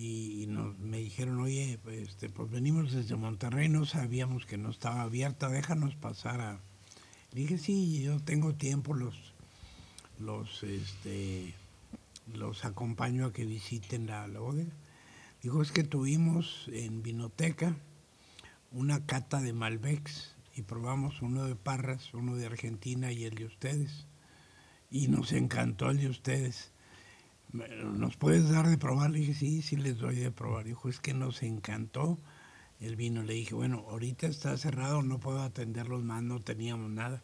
y nos, me dijeron, oye, este, pues venimos desde Monterrey, no sabíamos que no estaba abierta, déjanos pasar a... Le dije, sí, yo tengo tiempo, los, los, este, los acompaño a que visiten la, la bodega. Dijo, es que tuvimos en Vinoteca una cata de Malbecs y probamos uno de Parras, uno de Argentina y el de ustedes. Y nos encantó el de ustedes. ¿Nos puedes dar de probar? Le dije, sí, sí les doy de probar. Dijo, es que nos encantó el vino. Le dije, bueno, ahorita está cerrado, no puedo atenderlos más, no teníamos nada.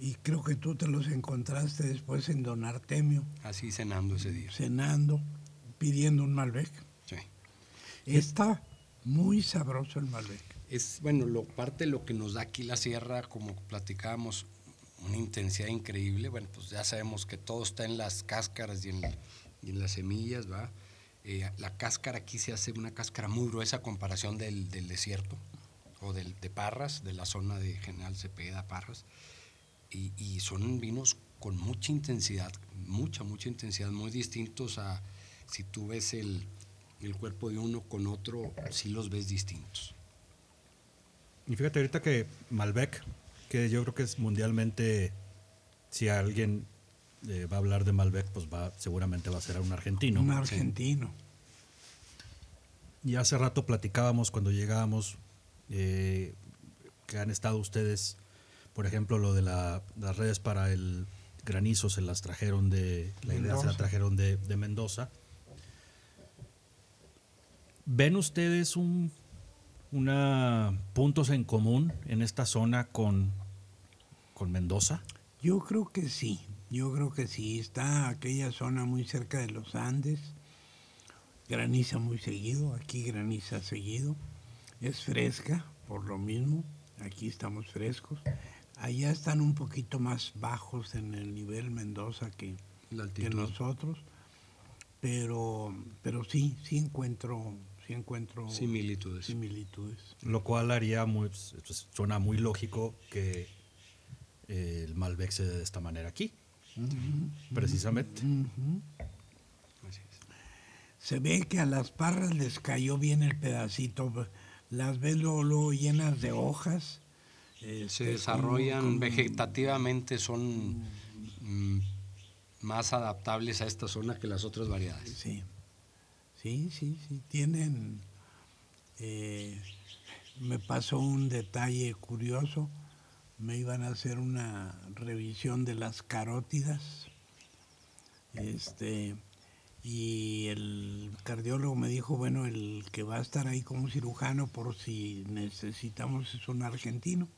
Y creo que tú te los encontraste después en Don Artemio, Así cenando ese día. cenando, pidiendo un Malbec. Sí. Está muy sabroso el Malbec. Es, bueno, lo, parte de lo que nos da aquí la sierra, como platicábamos, una intensidad increíble. Bueno, pues ya sabemos que todo está en las cáscaras y en, y en las semillas, ¿va? Eh, la cáscara aquí se hace una cáscara muy gruesa a comparación del, del desierto o del, de Parras, de la zona de General Cepeda, Parras. Y, y son vinos con mucha intensidad, mucha, mucha intensidad, muy distintos a si tú ves el, el cuerpo de uno con otro, sí los ves distintos. Y fíjate ahorita que Malbec, que yo creo que es mundialmente, si alguien eh, va a hablar de Malbec, pues va, seguramente va a ser un argentino. Un argentino. Y hace rato platicábamos cuando llegábamos eh, que han estado ustedes, por ejemplo, lo de la- las redes para el granizo se las trajeron de la idea se la trajeron de, de Mendoza. ¿Ven ustedes un una puntos en común en esta zona con, con Mendoza? Yo creo que sí, yo creo que sí. Está aquella zona muy cerca de los Andes. graniza muy seguido, aquí graniza seguido, es fresca por lo mismo, aquí estamos frescos. Allá están un poquito más bajos en el nivel Mendoza que, que nosotros, pero, pero sí, sí encuentro, sí encuentro similitudes. similitudes. Lo cual haría muy, pues, suena muy lógico que el Malbec se dé de esta manera aquí, precisamente. Se ve que a las parras les cayó bien el pedacito, las ves luego llenas de hojas se este, desarrollan vegetativamente, son mm, más adaptables a esta zona que las otras variedades. Sí, sí, sí, sí. Tienen. Eh, me pasó un detalle curioso. Me iban a hacer una revisión de las carótidas. Este, y el cardiólogo me dijo, bueno, el que va a estar ahí como cirujano por si necesitamos es un argentino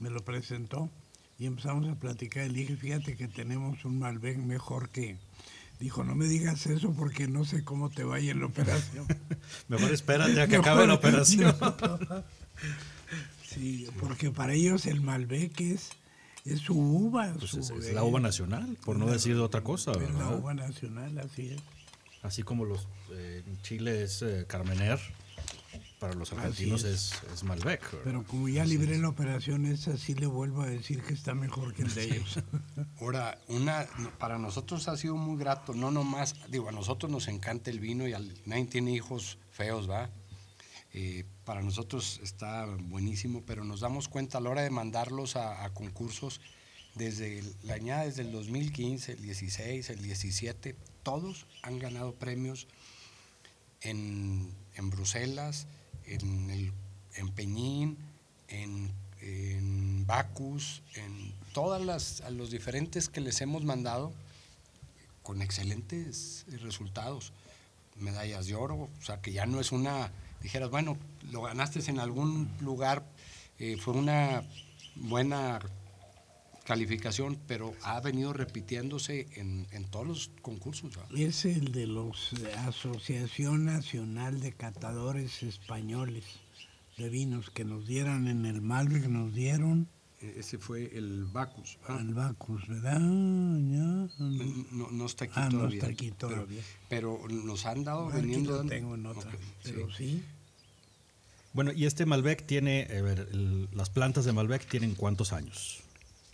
me lo presentó y empezamos a platicar. Le dije, fíjate que tenemos un Malbec mejor que... Dijo, no me digas eso porque no sé cómo te vaya en la operación. mejor espérate a que acabe la operación. sí, porque para ellos el Malbec es, es su uva. Pues es, la uva nacional, por no decir otra cosa. Es la uva nacional, así es. Así como los eh, en Chile es eh, Carmener, para los argentinos es. Es, Malbec. Pero como ya libré la operación esa, sí le vuelvo a decir que está mejor que el de ellos. Ahora, una, para nosotros ha sido muy grato, no nomás, digo, a nosotros nos encanta el vino y al, nadie tiene hijos feos, ¿va? Eh, para nosotros está buenísimo, pero nos damos cuenta a la hora de mandarlos a, concursos, desde la añada desde el 2015, el 16, el 17, todos han ganado premios en, en Bruselas, en, el, en Peñín, en, en Bacus, en todas las, a los diferentes que les hemos mandado, con excelentes resultados. Medallas de oro, o sea que ya no es una, dijeras, bueno, lo ganaste en algún lugar, eh, fue una buena calificación, pero ha venido repitiéndose en, todos los concursos. Es el de la Asociación Nacional de Catadores Españoles de Vinos que nos dieran en el Malbec, nos dieron. E, ese fue el Bacus. El Bacus, ¿verdad? No, está aquí ah, todavía. No está aquí todavía. Pero, nos han dado veniendo. tengo en otra, pero sí. Bueno, y este Malbec tiene, a ver, las plantas de Malbec tienen cuántos años?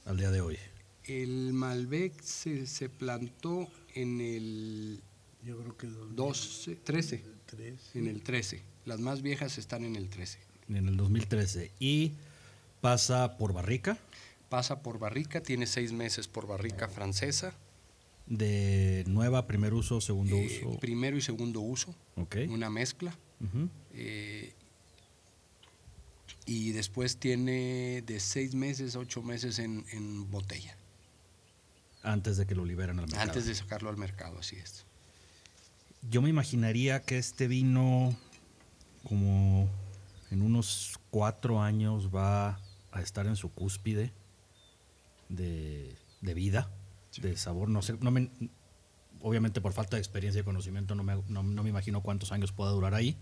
Al día de hoy? El Malbec se, se plantó en el Yo creo que 12, 13, 13, en el 13. Las más viejas están en el 13. En el 2013. ¿Y pasa por barrica? Pasa por barrica, tiene seis meses por barrica francesa. ¿De nueva, primer uso, segundo eh, uso? Primero y segundo uso. Ok. Una mezcla y después tiene de seis meses, ocho meses en, botella. Antes de que lo liberen al mercado. Antes de sacarlo al mercado, así es. Yo me imaginaría que este vino, como en unos cuatro años, va a estar en su cúspide de, vida, de sabor. No sé, no me, obviamente por falta de experiencia y conocimiento no me, no, me imagino cuántos años pueda durar ahí.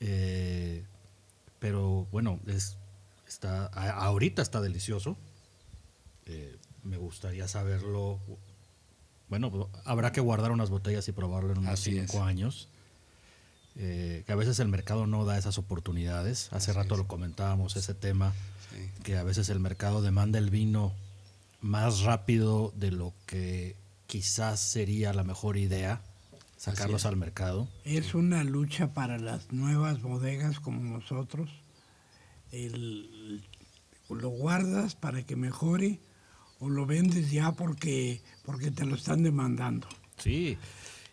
Eh, pero bueno, es, está, ahorita está delicioso. Eh, me gustaría saberlo. Bueno, habrá que guardar unas botellas y probarlo en unos cinco años. Eh, que a veces el mercado no da esas oportunidades. Hace rato lo comentábamos, ese tema, que a veces el mercado demanda el vino más rápido de lo que quizás sería la mejor idea sacarlos al mercado. Es una lucha para las nuevas bodegas como nosotros. El, lo guardas para que mejore o lo vendes ya porque, porque te lo están demandando. Sí.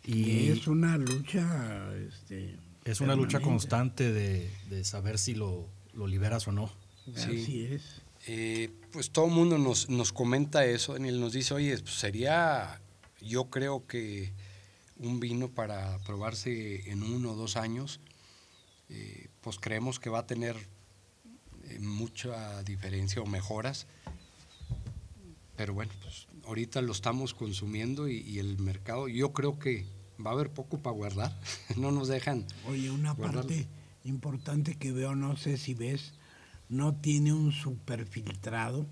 Y es una lucha. Este, es una lucha constante de, saber si lo, liberas o no. Así es. Eh, pues todo el mundo nos, nos comenta eso, Daniel, nos dice, oye, pues sería, yo creo que un vino para probarse en uno o dos años, eh, pues creemos que va a tener eh, mucha diferencia o mejoras. Pero bueno, pues ahorita lo estamos consumiendo y, el mercado, yo creo que va a haber poco para guardar. no nos dejan. Oye, una parte importante que veo, no sé si ves, no tiene un superfiltrado.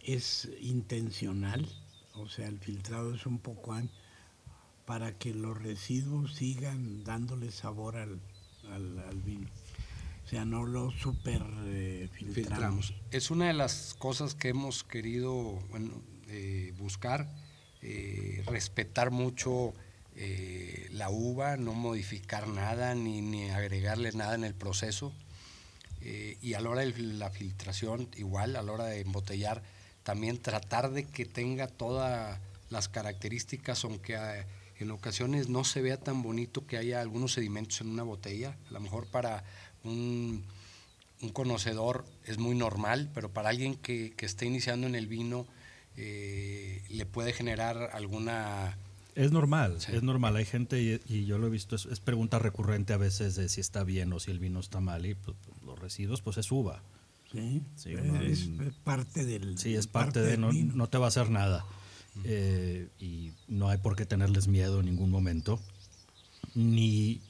Es intencional. O sea, el filtrado es un poco para que los residuos sigan dándole sabor al, al, vino. O sea, no lo super eh, filtramos. Es una de las cosas que hemos querido eh, buscar, eh, respetar mucho la uva, no modificar nada ni, ni, agregarle nada en el proceso. y a la hora de la filtración, igual, a la hora de embotellar, también tratar de que tenga todas las características, aunque en ocasiones no se vea tan bonito que haya algunos sedimentos en una botella. A lo mejor para un, conocedor es muy normal, pero para alguien que, que esté iniciando en el vino eh, le puede generar alguna... Es normal, es normal. Hay gente, y, yo lo he visto, es, pregunta recurrente a veces de si está bien o si el vino está mal, y pues, los residuos, pues es uva. Sí, es, parte del. Sí, es parte, de. No, no, te va a hacer nada. Eh, y no hay por qué tenerles miedo en ningún momento. Ni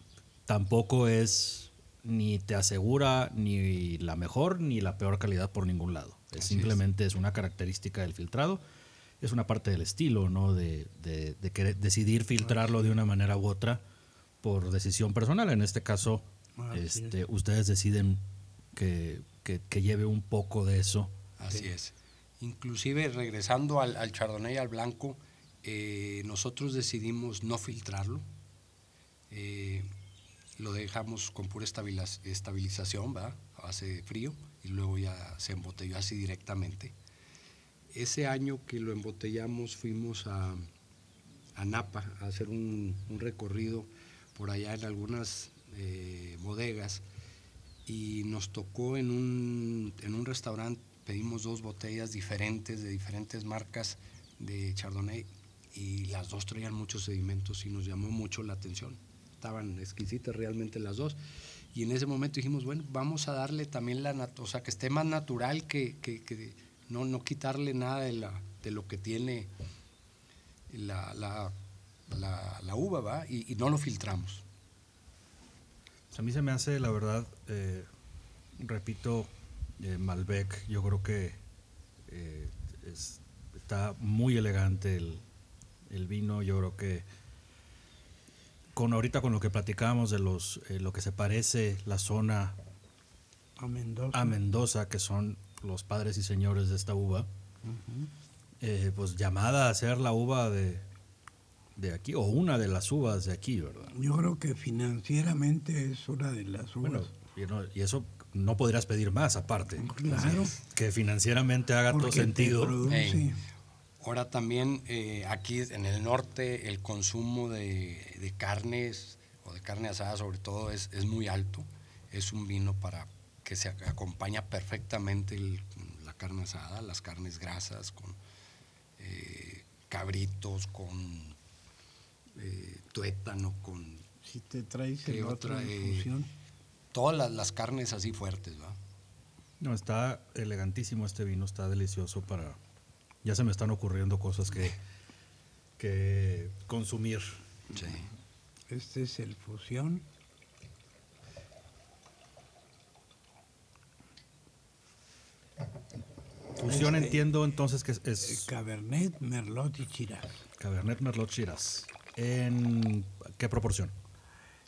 tampoco es, ni te asegura ni la mejor ni la peor calidad por ningún lado. Es simplemente es. una característica del filtrado. Es una parte del estilo, ¿no? De, de, decidir filtrarlo de una manera u otra por decisión personal. En este caso, este, ustedes deciden que, que, lleve un poco de eso. Así es. Inclusive regresando al, al chardonnay, al blanco, eh, nosotros decidimos no filtrarlo. Eh, lo dejamos con pura estabilización, ¿va? a base de frío, y luego ya se embotelló así directamente. Ese año que lo embotellamos fuimos a, Napa a hacer un, un, recorrido por allá en algunas eh, bodegas y nos tocó en un, en un restaurante pedimos dos botellas diferentes de diferentes marcas de Chardonnay y las dos traían muchos sedimentos y nos llamó mucho la atención. Estaban exquisitas realmente las dos. Y en ese momento dijimos, bueno, vamos a darle también la, o sea, que esté más natural, que, que, no, no quitarle nada de, la, de lo que tiene la, la, la, uva, ¿va? Y, y, no lo filtramos. A mí se me hace, la verdad, eh, repito, eh, Malbec, yo creo que eh, está muy elegante el, vino, yo creo que con ahorita con lo que platicábamos de los eh, lo que se parece la zona a Mendoza. que son los padres y señores de esta uva, pues llamada a ser la uva de, de aquí, o una de las uvas de aquí, ¿verdad? Yo creo que financieramente es una de las uvas. Bueno, y eso no podrías pedir más aparte. Claro. Que financieramente haga todo sentido. Ahora también eh, aquí en el norte el consumo de, carnes o de carne asada sobre todo es, es, muy alto. Es un vino para que se acompaña perfectamente la carne asada, las carnes grasas con eh, cabritos, con eh, tuétano, con... Si te traes otra infusión todas las, carnes así fuertes, ¿va? No, está elegantísimo este vino, está delicioso para... Ya se me están ocurriendo cosas que, que consumir. Sí. Este es el fusión. Fusión este, entiendo entonces que es... Cabernet, Merlot y Shiraz. Cabernet, Merlot, Shiraz. ¿En qué proporción?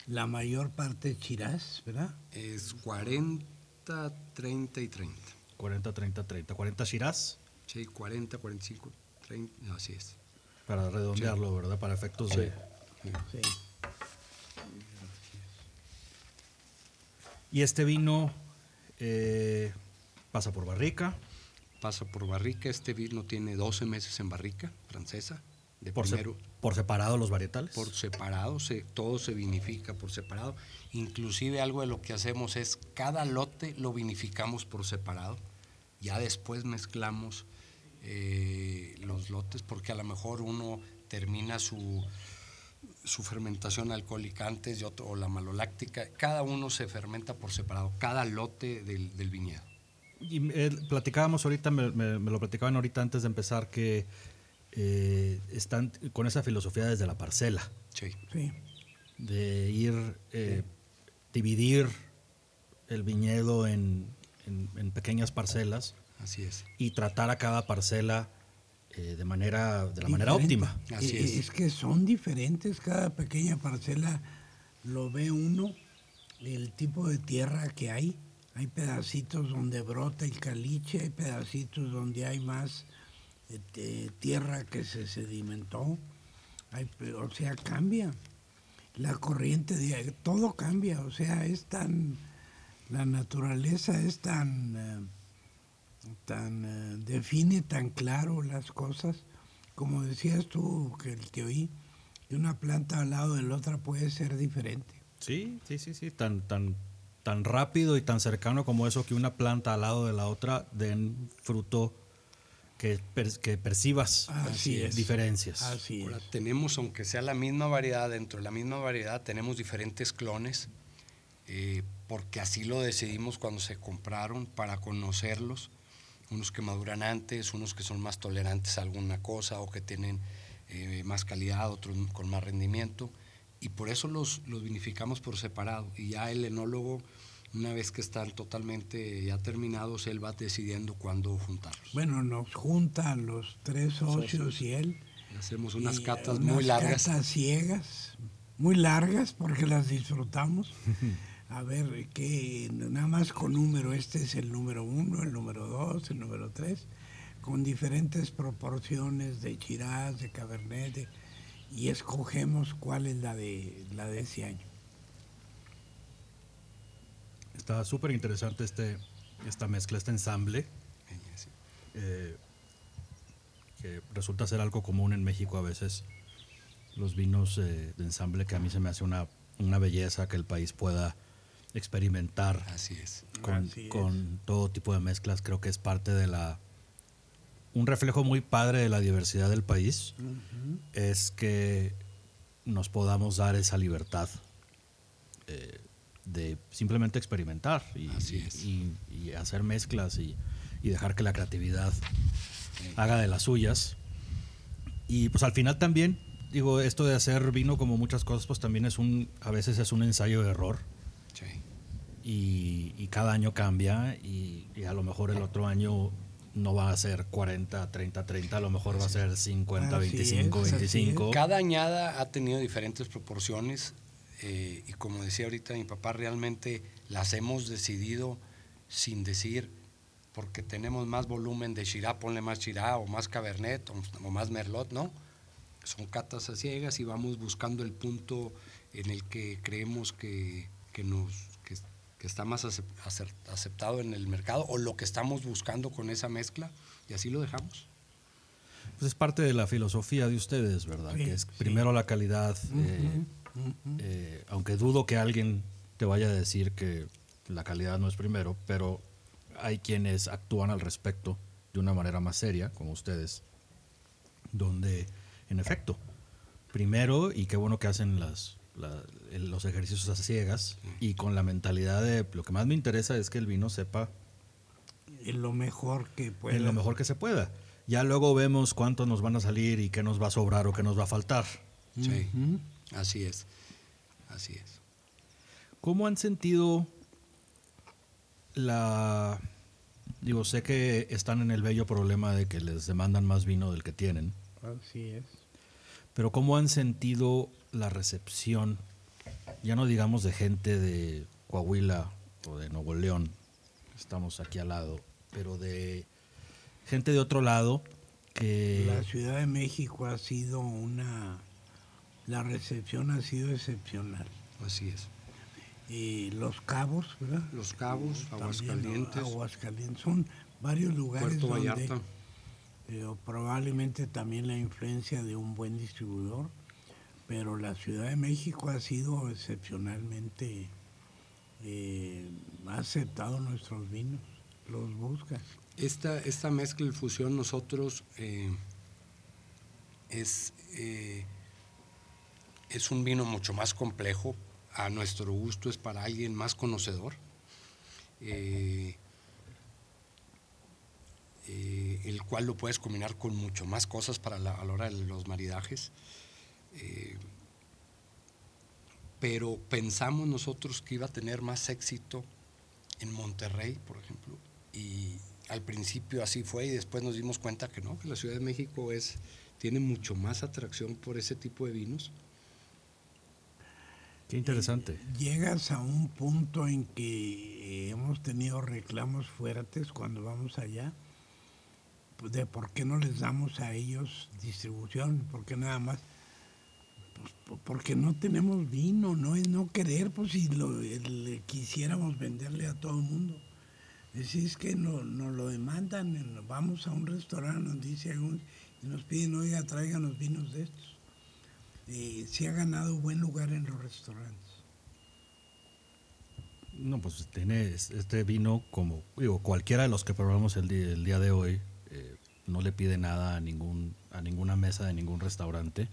La mayor parte es ¿verdad? Es 40, 30 y 30. 40, 30, 30. ¿40 Shiraz? Sí, 40, 45, 30, así es. Para redondearlo, ¿verdad? Para efectos de... Sí. Y este vino eh, pasa por barrica. Pasa por barrica. Este vino tiene 12 meses en barrica francesa. De por, por separado los varietales. Por separado, se, todo se vinifica por separado. Inclusive algo de lo que hacemos es cada lote lo vinificamos por separado. Ya después mezclamos eh, los lotes porque a lo mejor uno termina su, su fermentación alcohólica antes y otro, o la maloláctica. Cada uno se fermenta por separado, cada lote del, del viñedo. Y eh, platicábamos ahorita, me, me, lo platicaban ahorita antes de empezar, que eh, están con esa filosofía desde la parcela, Sí. Sí. de ir, eh, dividir el viñedo en, en- en pequeñas parcelas Así es. y tratar a cada parcela eh, de manera, de la manera óptima. Así es. Es que son diferentes, cada pequeña parcela lo ve uno, el tipo de tierra que hay. Hay pedacitos donde brota el caliche, hay pedacitos donde hay más te- tierra que se sedimentó. O sea, cambia. La corriente de todo cambia, o sea, es tan la naturaleza es tan eh, tan eh, define tan claro las cosas, como decías tú que el que oí, que una planta al lado de la otra puede ser diferente. Sí, sí, sí, sí, tan, tan, tan rápido y tan cercano como eso que una planta al lado de la otra den fruto que, per- que percibas Así es. diferencias. Así Ahora, es. tenemos, aunque sea la misma variedad, dentro de la misma variedad tenemos diferentes clones, eh, porque así lo decidimos cuando se compraron para conocerlos, unos que maduran antes, unos que son más tolerantes a alguna cosa o que tienen eh, más calidad, otros con más rendimiento, y por eso los, los vinificamos por separado, y ya el enólogo, una vez que están totalmente ya terminados, él va decidiendo cuándo juntarlos. Bueno, nos juntan los tres socios, y él. Hacemos unas catas muy largas. Catas ciegas, muy largas porque las disfrutamos. A ver, que nada más con número, este es el número uno, el número dos, el número tres, con diferentes proporciones de chirás, de cabernet, de- y escogemos cuál es la de, la de ese año. Está súper interesante este, esta mezcla, este ensamble, eh, que resulta ser algo común en México a veces. Los vinos eh, de ensamble que a mí se me hace una, una belleza que el país pueda experimentar Así es. con, Así es. con todo tipo de mezclas. Creo que es parte de la... Un reflejo muy padre de la diversidad del país es que nos podamos dar esa libertad eh, de simplemente experimentar y, Así es. y- y hacer mezclas y, y dejar que la creatividad haga de las suyas. Y pues al final también, digo, esto de hacer vino como muchas cosas, pues también es un, a veces es un ensayo de error Sí. y, y cada año cambia y, y a lo mejor el otro año no va a ser 40, 30, 30, a lo mejor va a ser 50, Así 25, es, así 25. Cada añada ha tenido diferentes proporciones eh, y como decía ahorita mi papá, realmente las hemos decidido sin decir porque tenemos más volumen de Chirá, ponle más Chirá o más Cabernet o, o más Merlot, ¿no? Son catas a ciegas y vamos buscando el punto en el que creemos que, que nos, que, que está más aceptado en el mercado o lo que estamos buscando con esa mezcla y así lo dejamos. Pues es parte de la filosofía de ustedes, ¿verdad? Sí, que es sí. primero la calidad, eh, eh, aunque dudo que alguien te vaya a decir que la calidad no es primero, pero hay quienes actúan al respecto de una manera más seria, como ustedes, donde, en efecto, primero, y qué bueno que hacen las, la- el- los ejercicios a ciegas, y con la mentalidad de lo que más me interesa es que el vino sepa En lo mejor que pueda. en lo mejor que se pueda. Ya luego vemos cuántos nos van a salir y qué nos va a sobrar o qué nos va a faltar. Sí, así es, así es. ¿Cómo han sentido la... Digo, sé que están en el bello problema de que les demandan más vino del que tienen, Así es. pero ¿cómo han sentido la recepción, ya no digamos de gente de Coahuila o de Nuevo León, estamos aquí al lado, pero de gente de otro lado que... La Ciudad de México ha sido una... La recepción ha sido excepcional. Así es. Y Los Cabos, ¿verdad? Los Cabos, Aguascalientes, Aguascalientes. Son varios lugares Puerto donde Vallarta. eh, probablemente también la influencia de un buen distribuidor, pero la Ciudad de México ha sido excepcionalmente eh, ha aceptado nuestros vinos, los busca. Esta, esta mezcla y fusión nosotros eh, es, es un vino mucho más complejo, a nuestro gusto es para alguien más conocedor. Eh, eh, el cual lo puedes combinar con mucho más cosas para la, a la hora de los maridajes. Eh, pero pensamos nosotros que iba a tener más éxito en Monterrey, por ejemplo, y al principio así fue y después nos dimos cuenta que no, que la Ciudad de México es, tiene mucho más atracción por ese tipo de vinos. Qué interesante. Llegas a un punto en que hemos tenido reclamos fuertes cuando vamos allá pues, de por qué no les damos a ellos distribución, porque nada más pues, porque no tenemos vino, no es no querer, pues si lo, le quisiéramos venderle a todo el mundo. Decís que nos no lo demandan, vamos a un restaurante, nos dice y nos piden, oiga, traigan los vinos de estos. Y se ha ganado buen lugar en los restaurantes. No, pues tiene este vino como, digo, cualquiera de los que probamos el día, el día de hoy, eh, no le pide nada a ningún a ninguna mesa de ningún restaurante.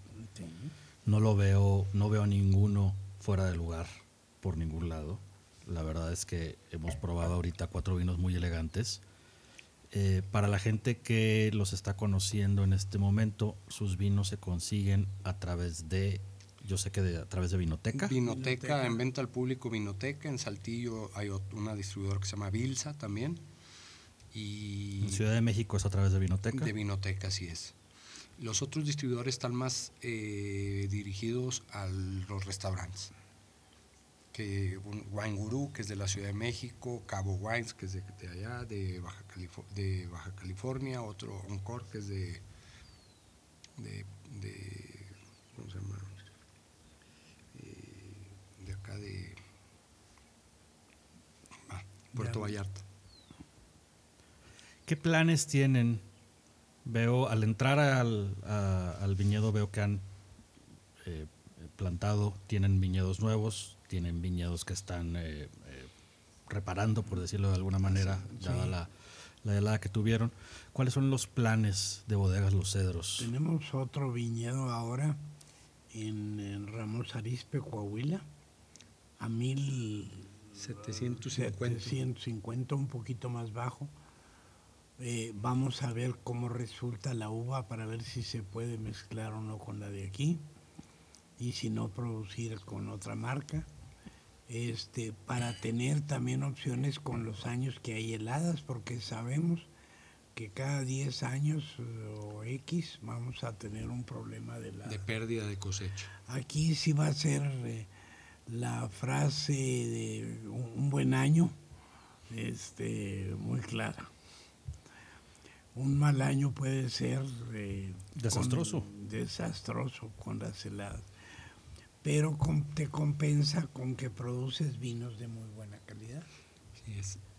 No lo veo, no veo a ninguno fuera de lugar por ningún lado. La verdad es que hemos probado ahorita cuatro vinos muy elegantes. Eh, para la gente que los está conociendo en este momento, sus vinos se consiguen a través de, yo sé que a través de Vinoteca. Vinoteca, en venta al público Vinoteca. En Saltillo hay una distribuidora que se llama Vilsa también. Y en Ciudad de México es a través de Vinoteca. De Vinoteca, así es. Los otros distribuidores están más eh, dirigidos a los restaurantes. Que Wine Guru, que es de la Ciudad de México, Cabo Wines, que es de, allá, de Baja, de Baja, California, otro Encore, que es de, de, ¿cómo se llama? Eh, de acá de ah, Puerto Vallarta. ¿Qué planes tienen Veo, al entrar al, viñedo, veo que han eh, plantado, tienen viñedos nuevos, tienen viñedos que están eh, eh, reparando, por decirlo de alguna manera, dada la, la helada que tuvieron. ¿Cuáles son los planes de Bodegas Los Cedros? Tenemos otro viñedo ahora en, Ramos Arispe, Coahuila, a 1750, un poquito más bajo. Eh, vamos a ver cómo resulta la uva para ver si se puede mezclar o no con la de aquí y si no producir con otra marca. Este, para tener también opciones con los años que hay heladas, porque sabemos que cada 10 años eh, o X vamos a tener un problema de, la, de pérdida de cosecha. Aquí sí va a ser eh, la frase de un, buen año este, muy clara un mal año puede ser eh, desastroso. desastroso con las heladas. Pero te compensa con que produces vinos de muy buena calidad.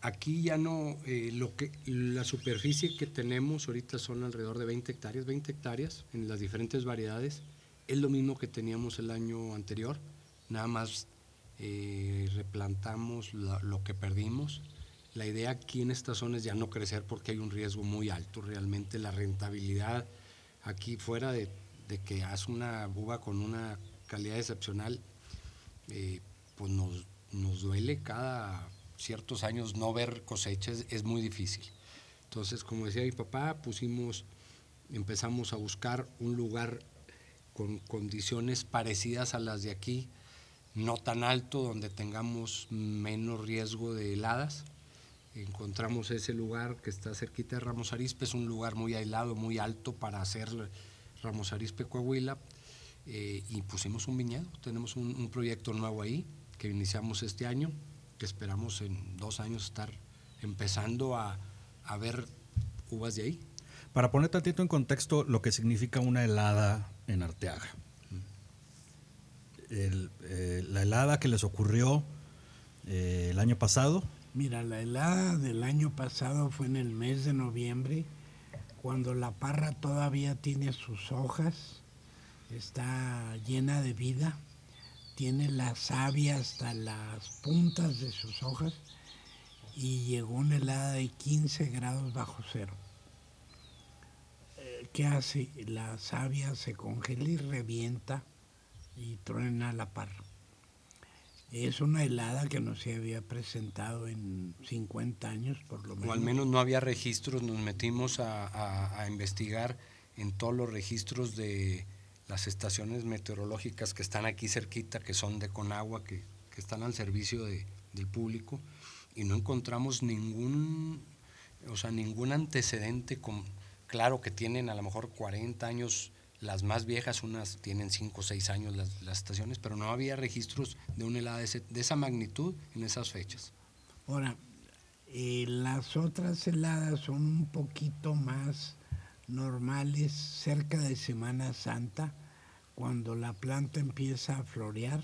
Aquí ya no, eh, lo que, la superficie que tenemos ahorita son alrededor de 20 hectáreas, 20 hectáreas en las diferentes variedades. Es lo mismo que teníamos el año anterior, nada más eh, replantamos lo que perdimos la idea aquí en esta zona es ya no crecer porque hay un riesgo muy alto. Realmente la rentabilidad aquí fuera de, que haz una uva con una calidad excepcional, eh, pues nos, nos, duele cada ciertos años no ver cosechas, es muy difícil. Entonces, como decía mi papá, pusimos, empezamos a buscar un lugar con condiciones parecidas a las de aquí, no tan alto, donde tengamos menos riesgo de heladas encontramos ese lugar que está cerquita de Ramos Arispe, es un lugar muy aislado, muy alto para hacer Ramos Arispe Coahuila, eh, y pusimos un viñedo, tenemos un, proyecto nuevo ahí que iniciamos este año, que esperamos en dos años estar empezando a, ver uvas de ahí. Para poner tantito en contexto lo que significa una helada en Arteaga. Eh, la helada que les ocurrió eh, el año pasado, Mira, la helada del año pasado fue en el mes de noviembre, cuando la parra todavía tiene sus hojas, está llena de vida, tiene la savia hasta las puntas de sus hojas y llegó una helada de 15 grados bajo cero. Eh, ¿Qué hace? La savia se congela y revienta y truena la parra Es una helada que no se había presentado en 50 años, por lo menos. O al menos no había registros, nos metimos a, a- a investigar en todos los registros de las estaciones meteorológicas que están aquí cerquita, que son de Conagua, que, que están al servicio de- del público, y no encontramos ningún, o sea, ningún antecedente con, claro que tienen a lo mejor 40 años las más viejas, unas tienen 5 o 6 años las, las estaciones, pero no había registros de una helada de, ese- de esa magnitud en esas fechas. Ahora, eh, las otras heladas son un poquito más normales cerca de Semana Santa, cuando la planta empieza a florear,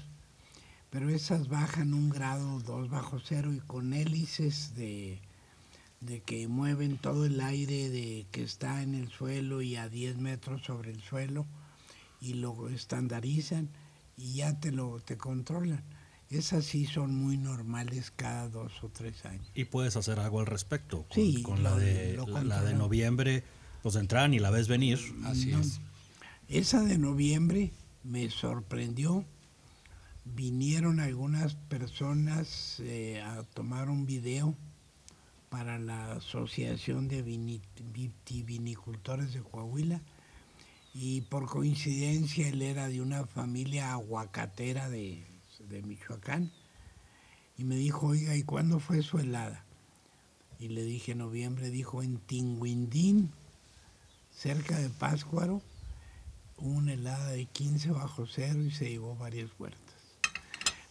pero esas bajan un grado dos bajo cero y con hélices de, de que mueven todo el aire de que está en el suelo y a 10 metros sobre el suelo y lo estandarizan y ya te lo te controlan. Esas sí son muy normales cada dos o tres años. Y puedes hacer algo al respecto. Con, Sí, con la, de, la, la de noviembre, pues entran y la ves venir. Así No. es. Esa de noviembre me sorprendió. Vinieron algunas personas eh, a tomar un video para la Asociación de Vini- Vitivinicultores de Coahuila y por coincidencia él era de una familia aguacatera de, de Michoacán y me dijo, oiga, ¿y cuándo fue su helada? Y le dije noviembre, dijo en Tinguindín, cerca de Páscuaro, hubo una helada de 15 bajo cero y se llevó varias huertas.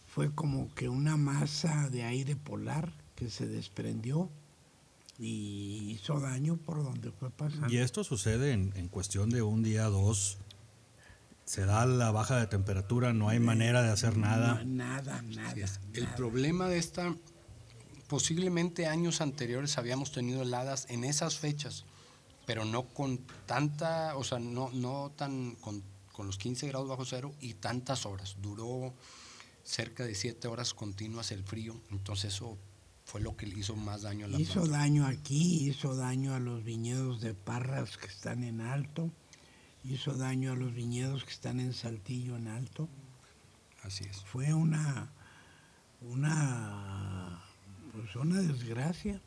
Fue como que una masa de aire polar que se desprendió y hizo daño por donde fue pasando. Y esto sucede en, en cuestión de un día, dos. Se da la baja de temperatura, no hay manera de hacer nada. No, nada, nada. El nada. problema de esta, posiblemente años anteriores habíamos tenido heladas en esas fechas, pero no con tanta, o sea, no, no tan con, con los 15 grados bajo cero y tantas horas. Duró cerca de 7 horas continuas el frío, entonces eso fue lo que le hizo más daño a la Hizo planta. daño aquí, hizo daño a los viñedos de Parras que están en alto, hizo daño a los viñedos que están en Saltillo en alto. Así es. Fue una, una, pues una desgracia.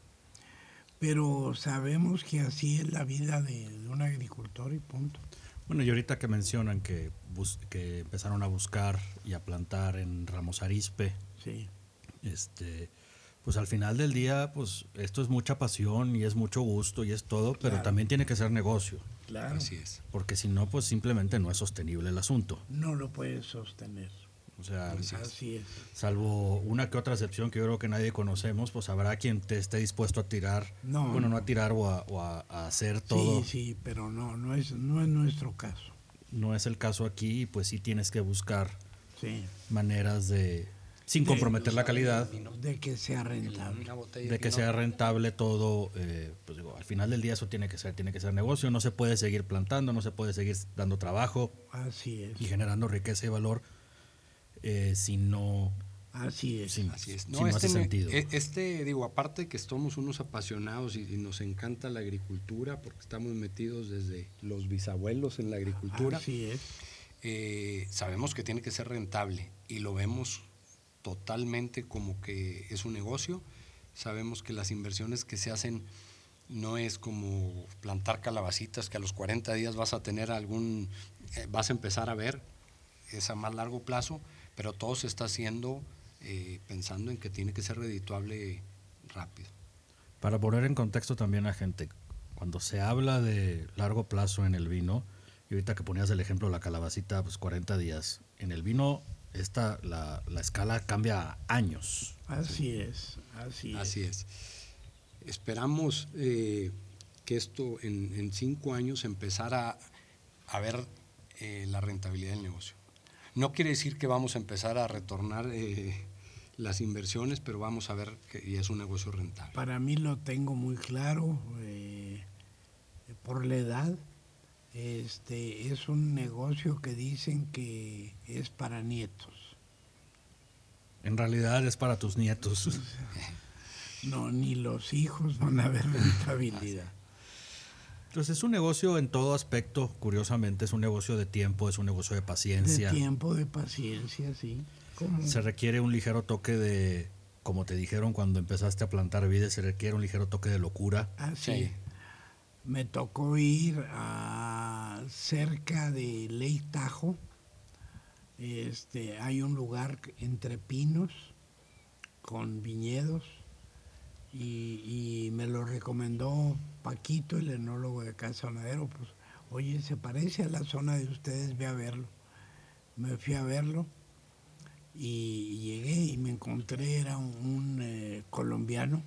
Pero sabemos que así es la vida de, de un agricultor y punto. Bueno, y ahorita que mencionan que, bus- que empezaron a buscar y a plantar en Ramos Arispe, Sí. este, pues al final del día, pues esto es mucha pasión y es mucho gusto y es todo, pero Claro. también tiene que ser negocio, Claro. Así es. porque si no, pues simplemente no es sostenible el asunto. No lo puedes sostener. O sea, Así es. Así es. salvo una que otra excepción que yo creo que nadie conocemos, pues habrá quien te esté dispuesto a tirar, No, bueno, no, a tirar o a, o a- a hacer todo. Sí, sí, pero no, no es, no es nuestro caso. No es el caso aquí, y pues sí tienes que buscar Sí. maneras de, sin De- comprometer la calidad, De que sea rentable. De que sea rentable todo, eh, pues digo, al final del día eso tiene que ser, tiene que ser negocio, no se puede seguir plantando, no se puede seguir dando trabajo Así es. y generando riqueza y valor eh, si no, Así es. si, Así es. si No, no este, hace ne- sentido. e- este, digo, aparte que somos unos apasionados y, y nos encanta la agricultura, porque estamos metidos desde los bisabuelos en la agricultura, Así es. eh, sabemos que tiene que ser rentable y lo vemos totalmente como que es un negocio. Sabemos que las inversiones que se hacen no es como plantar calabacitas que a los 40 días vas a tener algún, eh, vas a empezar a ver, es a más largo plazo, pero todo se está haciendo eh, pensando en que tiene que ser redituable rápido. Para poner en contexto también a gente, cuando se habla de largo plazo en el vino, y ahorita que ponías el ejemplo de la calabacita, pues 40 días, en el vino esta, la, la escala cambia a años. Así es. Así es. Así es. Esperamos eh, que esto en, en cinco años empezara a ver eh, la rentabilidad del negocio. No quiere decir que vamos a empezar a retornar eh, las inversiones, pero vamos a ver que y es un negocio rentable. Para mí lo tengo muy claro. eh, por la edad, este es un negocio que dicen que es para nietos. En realidad es para tus nietos. No, ni los hijos van a ver rentabilidad. Entonces es un negocio en todo aspecto, curiosamente, es un negocio de tiempo, es un negocio de De paciencia. tiempo, de paciencia, sí. Se requiere un ligero toque de, como te dijeron cuando empezaste a plantar vides, se requiere un ligero toque de locura. Ah, sí. Me tocó ir a cerca de Ley Tajo. Este, hay un lugar entre pinos con viñedos y, y me lo recomendó Paquito, el enólogo de Casa Madero. Pues, oye, se parece a la zona de ustedes, ve a verlo. Me fui a verlo y llegué y me encontré, era un, eh, colombiano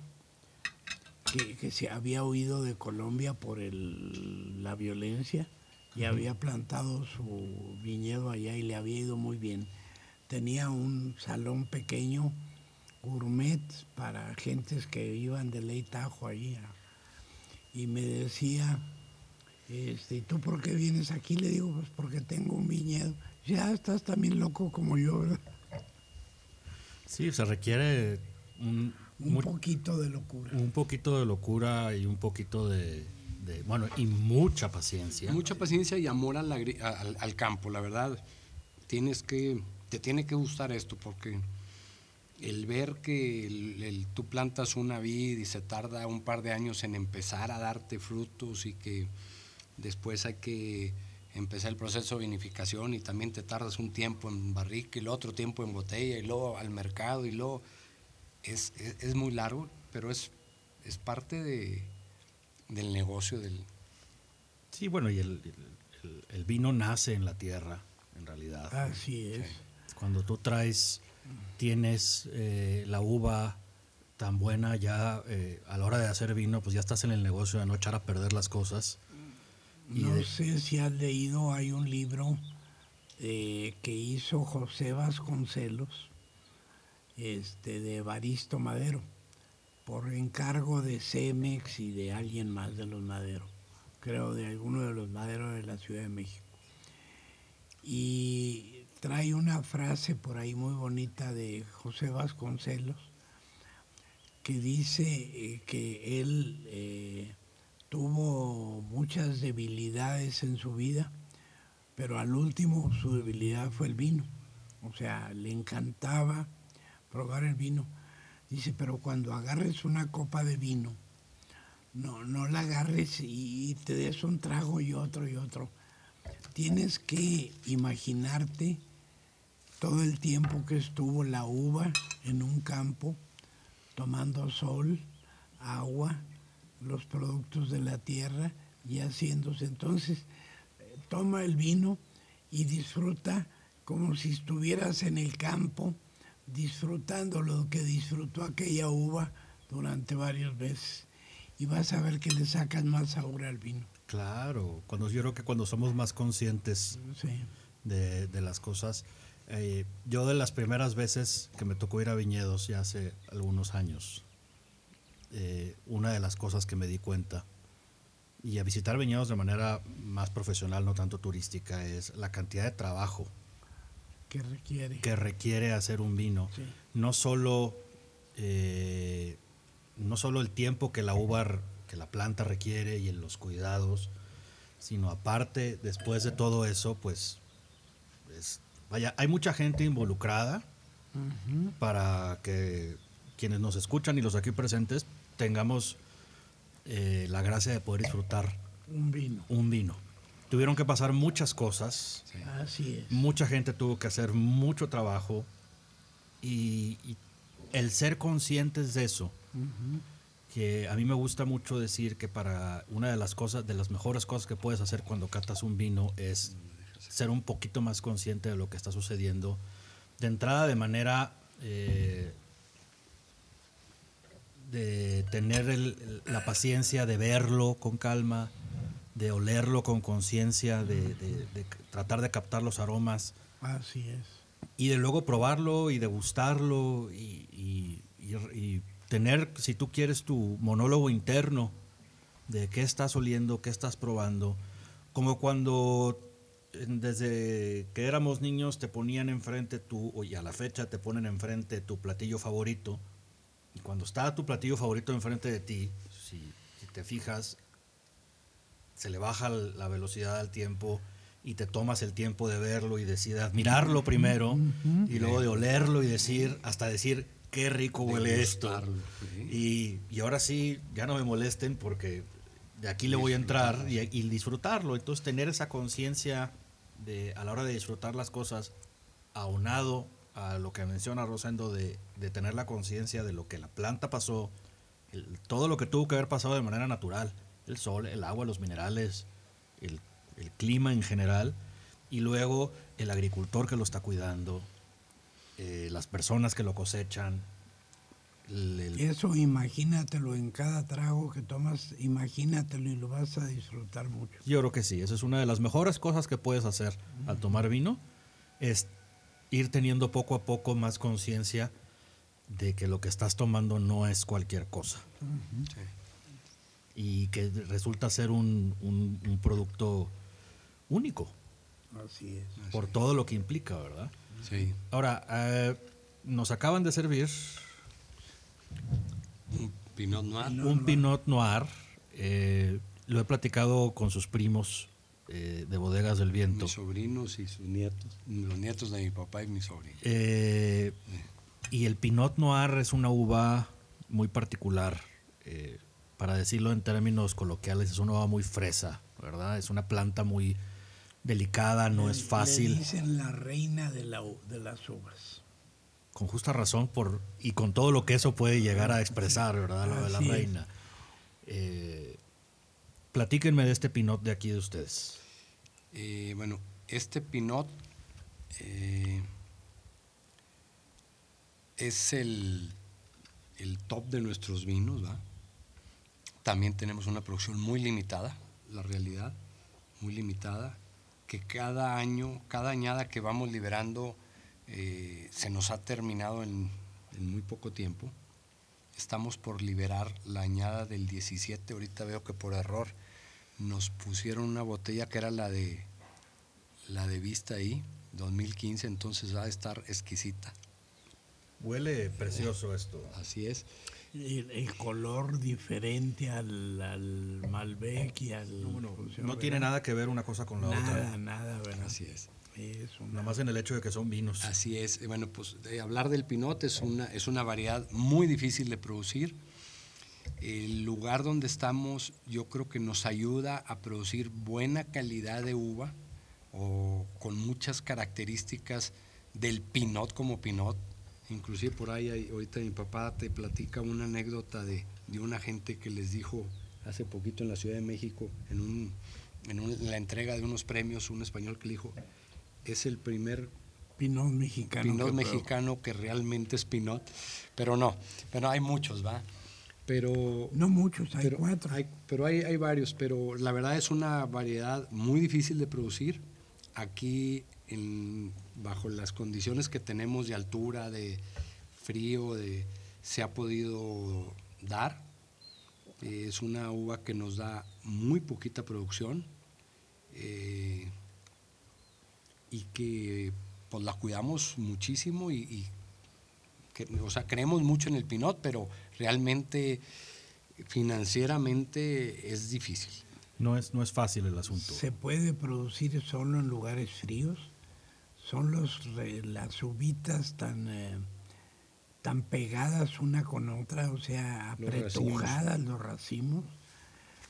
que, se había huido de Colombia por el, la violencia y había plantado su viñedo allá y le había ido muy bien. Tenía un salón pequeño, gourmet, para gentes que iban de ley Tajo allí. Y me decía, este, ¿y tú por qué vienes aquí? Le digo, pues porque tengo un viñedo. Ya estás también loco como yo, ¿verdad? Sí, se requiere un, poquito de locura. Un poquito de locura y un poquito de, bueno, y mucha paciencia. Mucha paciencia y amor al, al, campo, la verdad. Tienes que, te tiene que gustar esto porque el ver que el, tú plantas una vid y se tarda un par de años en empezar a darte frutos y que después hay que empezar el proceso de vinificación y también te tardas un tiempo en barrica y luego otro tiempo en botella y luego al mercado y luego es, es, muy largo, pero es, es parte de, del negocio del... Sí, bueno, y el, el, vino nace en la tierra, en realidad. Así es. Cuando tú traes, tienes eh, la uva tan buena ya eh, a la hora de hacer vino, pues ya estás en el negocio de no echar a perder las cosas no sé si has leído, hay un libro eh, que hizo José Vasconcelos, este, de Baristo Madero, por encargo de Cemex y de alguien más de los Madero, creo de alguno de los Maderos de la Ciudad de México. Y trae una frase por ahí muy bonita de José Vasconcelos que dice eh, que él eh, tuvo muchas debilidades en su vida, pero al último su debilidad fue el vino. O sea, le encantaba probar el vino. Dice, pero cuando agarres una copa de vino, no, no la agarres y te des un trago y otro y otro. Tienes que imaginarte todo el tiempo que estuvo la uva en un campo, tomando sol, agua, los productos de la tierra y haciéndose. Entonces, toma el vino y disfruta como si estuvieras en el campo, disfrutando lo que disfrutó aquella uva durante varios meses. Y vas a ver que le sacas más sabor al vino. Claro, cuando yo creo que cuando somos más conscientes de, las cosas. Eh, yo de las primeras veces que me tocó ir a viñedos, ya hace algunos años, eh, una de las cosas que me di cuenta y a visitar viñedos de manera más profesional, no tanto turística, es la cantidad de trabajo que requiere, que requiere hacer un vino. No solo eh, no solo el tiempo que la uva, que la planta requiere y en los cuidados, sino aparte, después de todo eso, pues, vaya, hay mucha gente involucrada para que quienes nos escuchan y los aquí presentes tengamos eh, la gracia de poder disfrutar un vino. Un vino. Tuvieron que pasar muchas cosas. Así es. Mucha gente tuvo que hacer mucho trabajo y, el ser conscientes de eso, que a mí me gusta mucho decir que para una de las cosas, de las mejores cosas que puedes hacer cuando catas un vino es ser un poquito más consciente de lo que está sucediendo. De entrada de manera eh, de tener la paciencia de verlo con calma, de olerlo con conciencia, de, tratar de captar los aromas. Así es. Y de luego probarlo y degustarlo y, y, tener, si tú quieres, tu monólogo interno de qué estás oliendo, qué estás probando. Como cuando desde que éramos niños te ponían enfrente tu, y a la fecha te ponen enfrente tu platillo favorito y cuando está tu platillo favorito enfrente de ti, si, te fijas, se le baja la velocidad al tiempo y te tomas el tiempo de verlo y decides admirarlo primero y luego de olerlo y decir, hasta decir, qué rico huele esto. Y, y, ahora sí, ya no me molesten porque de aquí le voy a entrar y, y disfrutarlo. Entonces tener esa conciencia a la hora de disfrutar las cosas, aunado a lo que menciona Rosendo de, de tener la conciencia de lo que la planta pasó, todo lo que tuvo que haber pasado de manera natural, el sol, el agua, los minerales, el, el clima en general, y luego el agricultor que lo está cuidando, eh, las personas que lo cosechan. El, el... Eso imagínatelo en cada trago que tomas, imagínatelo y lo vas a disfrutar mucho. Yo creo que sí, esa es una de las mejores cosas que puedes hacer al tomar vino, es ir teniendo poco a poco más conciencia de que lo que estás tomando no es cualquier cosa. Uh -huh. sí. Y que resulta ser un, un, un producto único. Así es. Por así todo es. lo que implica, ¿verdad? Sí. Ahora, eh, nos acaban de servir un Pinot Noir. Un Pinot Noir. Eh, lo he platicado con sus primos eh, de Bodegas del Viento. Mis sobrinos y sus nietos. Los nietos de mi papá y mi sobrino. Eh, y el Pinot Noir es una uva muy particular. Eh, para decirlo en términos coloquiales, es una uva muy fresa, ¿verdad? Es una planta muy delicada, no le, es fácil. Le dicen la reina de, la, de las uvas. Con justa razón por y con todo lo que eso puede llegar a expresar, ¿verdad? Lo de la Así reina. Eh, platíquenme de este pinot de aquí de ustedes. Eh, bueno, este pinot eh, es el, el, top de nuestros vinos, ¿va? También tenemos una producción muy limitada, la realidad, muy limitada, que cada año, cada añada que vamos liberando eh, se nos ha terminado en, en, muy poco tiempo. Estamos por liberar la añada del 17, ahorita veo que por error nos pusieron una botella que era la de la de vista ahí, 2015, entonces va a estar exquisita. Huele precioso esto. Así es. El, el color diferente al, al, Malbec y al... No, bueno, no tiene nada que ver una cosa con la nada, otra. Nada, nada, ¿verdad? Así es. Es una... Nada más en el hecho de que son vinos. Así es. Bueno, pues de hablar del pinot es una, es una variedad muy difícil de producir. El lugar donde estamos yo creo que nos ayuda a producir buena calidad de uva o con muchas características del pinot como pinot. Inclusive por ahí, hay, ahorita mi papá te platica una anécdota de, de, una gente que les dijo hace poquito en la Ciudad de México, en, un, en, un, la entrega de unos premios, un español que le dijo, es el primer Pinot mexicano. Pinot que mexicano que realmente es Pinot, pero no, pero hay muchos, ¿va? Pero... No muchos, hay pero cuatro. Hay, pero hay, hay varios, pero la verdad es una variedad muy difícil de producir. Aquí en, bajo las condiciones que tenemos de altura, de frío, de, se ha podido dar. Eh, es una uva que nos da muy poquita producción eh, y que pues la cuidamos muchísimo y, y que, o sea, creemos mucho en el Pinot, pero realmente financieramente es difícil. No es, no es fácil el asunto. ¿Se puede producir solo en lugares fríos? son los, las uvitas tan, eh, tan pegadas una con otra, o sea, apretujadas los, los racimos,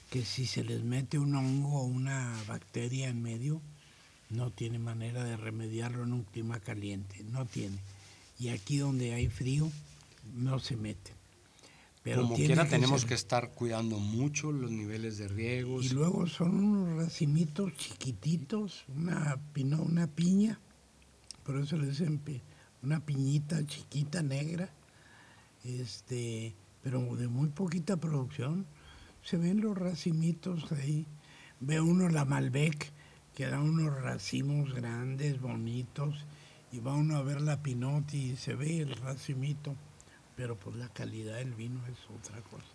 que si se les mete un hongo o una bacteria en medio, no tiene manera de remediarlo en un clima caliente, no tiene. Y aquí donde hay frío, no se meten. Pero Como quiera, que tenemos ser. que estar cuidando mucho los niveles de riegos. Y luego son unos racimitos chiquititos, una, pino, una piña, por eso le dicen una piñita chiquita negra, este, pero de muy poquita producción. Se ven los racimitos ahí. Ve uno la Malbec, que da unos racimos grandes, bonitos, y va uno a ver la Pinot y se ve el racimito, pero pues la calidad del vino es otra cosa.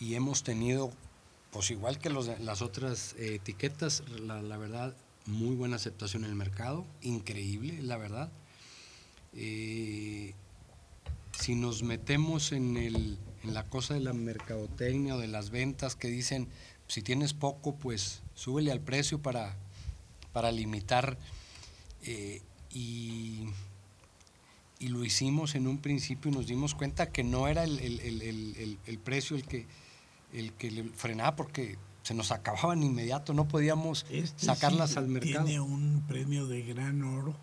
Y hemos tenido, pues igual que los, las otras eh, etiquetas, la, la verdad, muy buena aceptación en el mercado, increíble, la verdad. Eh, si nos metemos en, el, en, la cosa de la mercadotecnia o de las ventas que dicen, si tienes poco, pues súbele al precio para, para limitar eh, y, y, lo hicimos en un principio y nos dimos cuenta que no era el, el precio el que, el que le frenaba porque se nos acababan inmediato, no podíamos este sacarlas al mercado. Tiene un premio de gran oro.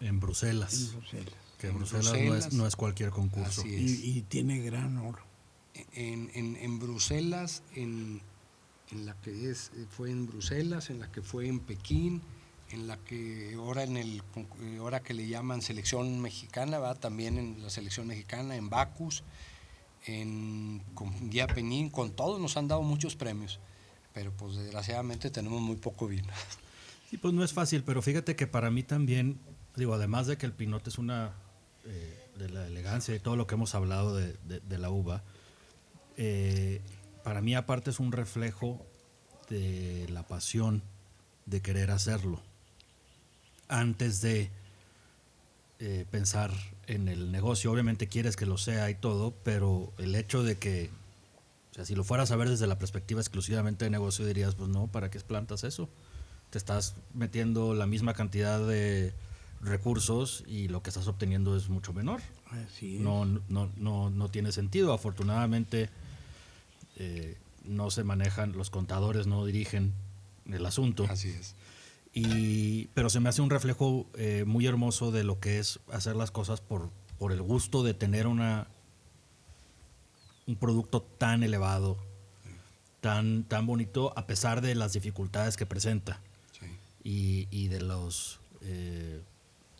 En Bruselas. En Bruselas. Que en Bruselas, no, es, cualquier concurso. Y, tiene gran oro. En, en, en Bruselas, en, en, la que es, fue en Bruselas, en la que fue en Pekín, en la que ahora en el ahora que le llaman selección mexicana, va también en la selección mexicana, en Bacus en, con Guía Peñín, con todos nos han dado muchos premios, pero pues desgraciadamente tenemos muy poco vino. Sí, pues no es fácil, pero fíjate que para mí también, digo, además de que el pinote es una, eh, de la elegancia y todo lo que hemos hablado de, la uva, eh, para mí aparte es un reflejo de la pasión de querer hacerlo antes de eh, pensar en el negocio. Obviamente quieres que lo sea y todo, pero el hecho de que, o sea, si lo fueras a ver desde la perspectiva exclusivamente de negocio, dirías, pues no, ¿para qué plantas eso? Te estás metiendo la misma cantidad de recursos y lo que estás obteniendo es mucho menor. No, no, no, no tiene sentido. Afortunadamente eh, no se manejan, los contadores no dirigen el asunto. Así es. Y, pero se me hace un reflejo eh, muy hermoso de lo que es hacer las cosas por, por el gusto de tener una, un producto tan elevado, tan, tan bonito, a pesar de las dificultades que presenta. Y, y, de los eh,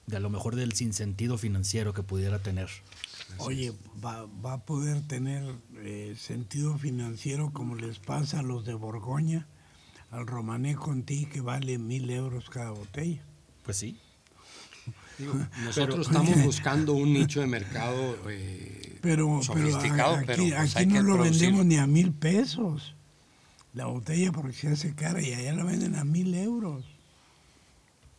de a lo mejor del sinsentido financiero que pudiera tener. Oye, va, va a poder tener eh, sentido financiero como les pasa a los de Borgoña al Romané Conti que vale mil euros cada botella. Pues sí. nosotros estamos buscando un nicho de mercado eh, pero, sofisticado, pero, aquí, pues, aquí no lo vendemos ni a mil pesos la botella porque se hace cara y allá la venden a mil euros.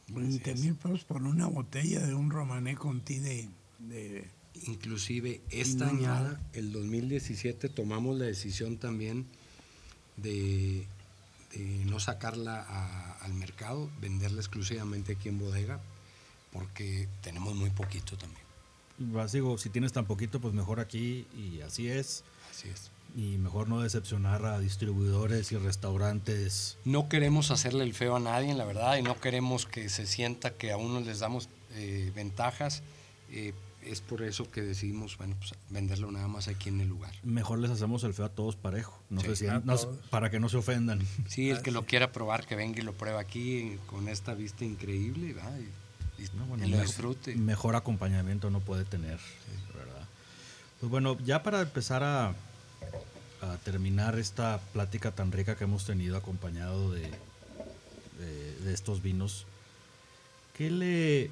20 mil pesos por una botella de un Romané Conti de, de Inclusive esta añada, el 2017, tomamos la decisión también de no sacarla al mercado, venderla exclusivamente aquí en bodega, porque tenemos muy poquito también. Digo, si tienes tan poquito, pues mejor aquí y así es. Así es. Y mejor no decepcionar a distribuidores y restaurantes. No queremos hacerle el feo a nadie, la verdad, y no queremos que se sienta que a unos les damos eh, ventajas. Eh, es por eso que decidimos bueno, pues, venderlo nada más aquí en el lugar. Mejor les hacemos el feo a todos parejo, no sé si, para que no se ofendan. Sí, el que lo quiera probar, que venga y lo prueba aquí con esta vista increíble y, lo disfrute. Mejor acompañamiento no puede tener, ¿verdad? Pues bueno, ya para empezar a, a, terminar esta plática tan rica que hemos tenido acompañado de, de estos vinos, ¿qué le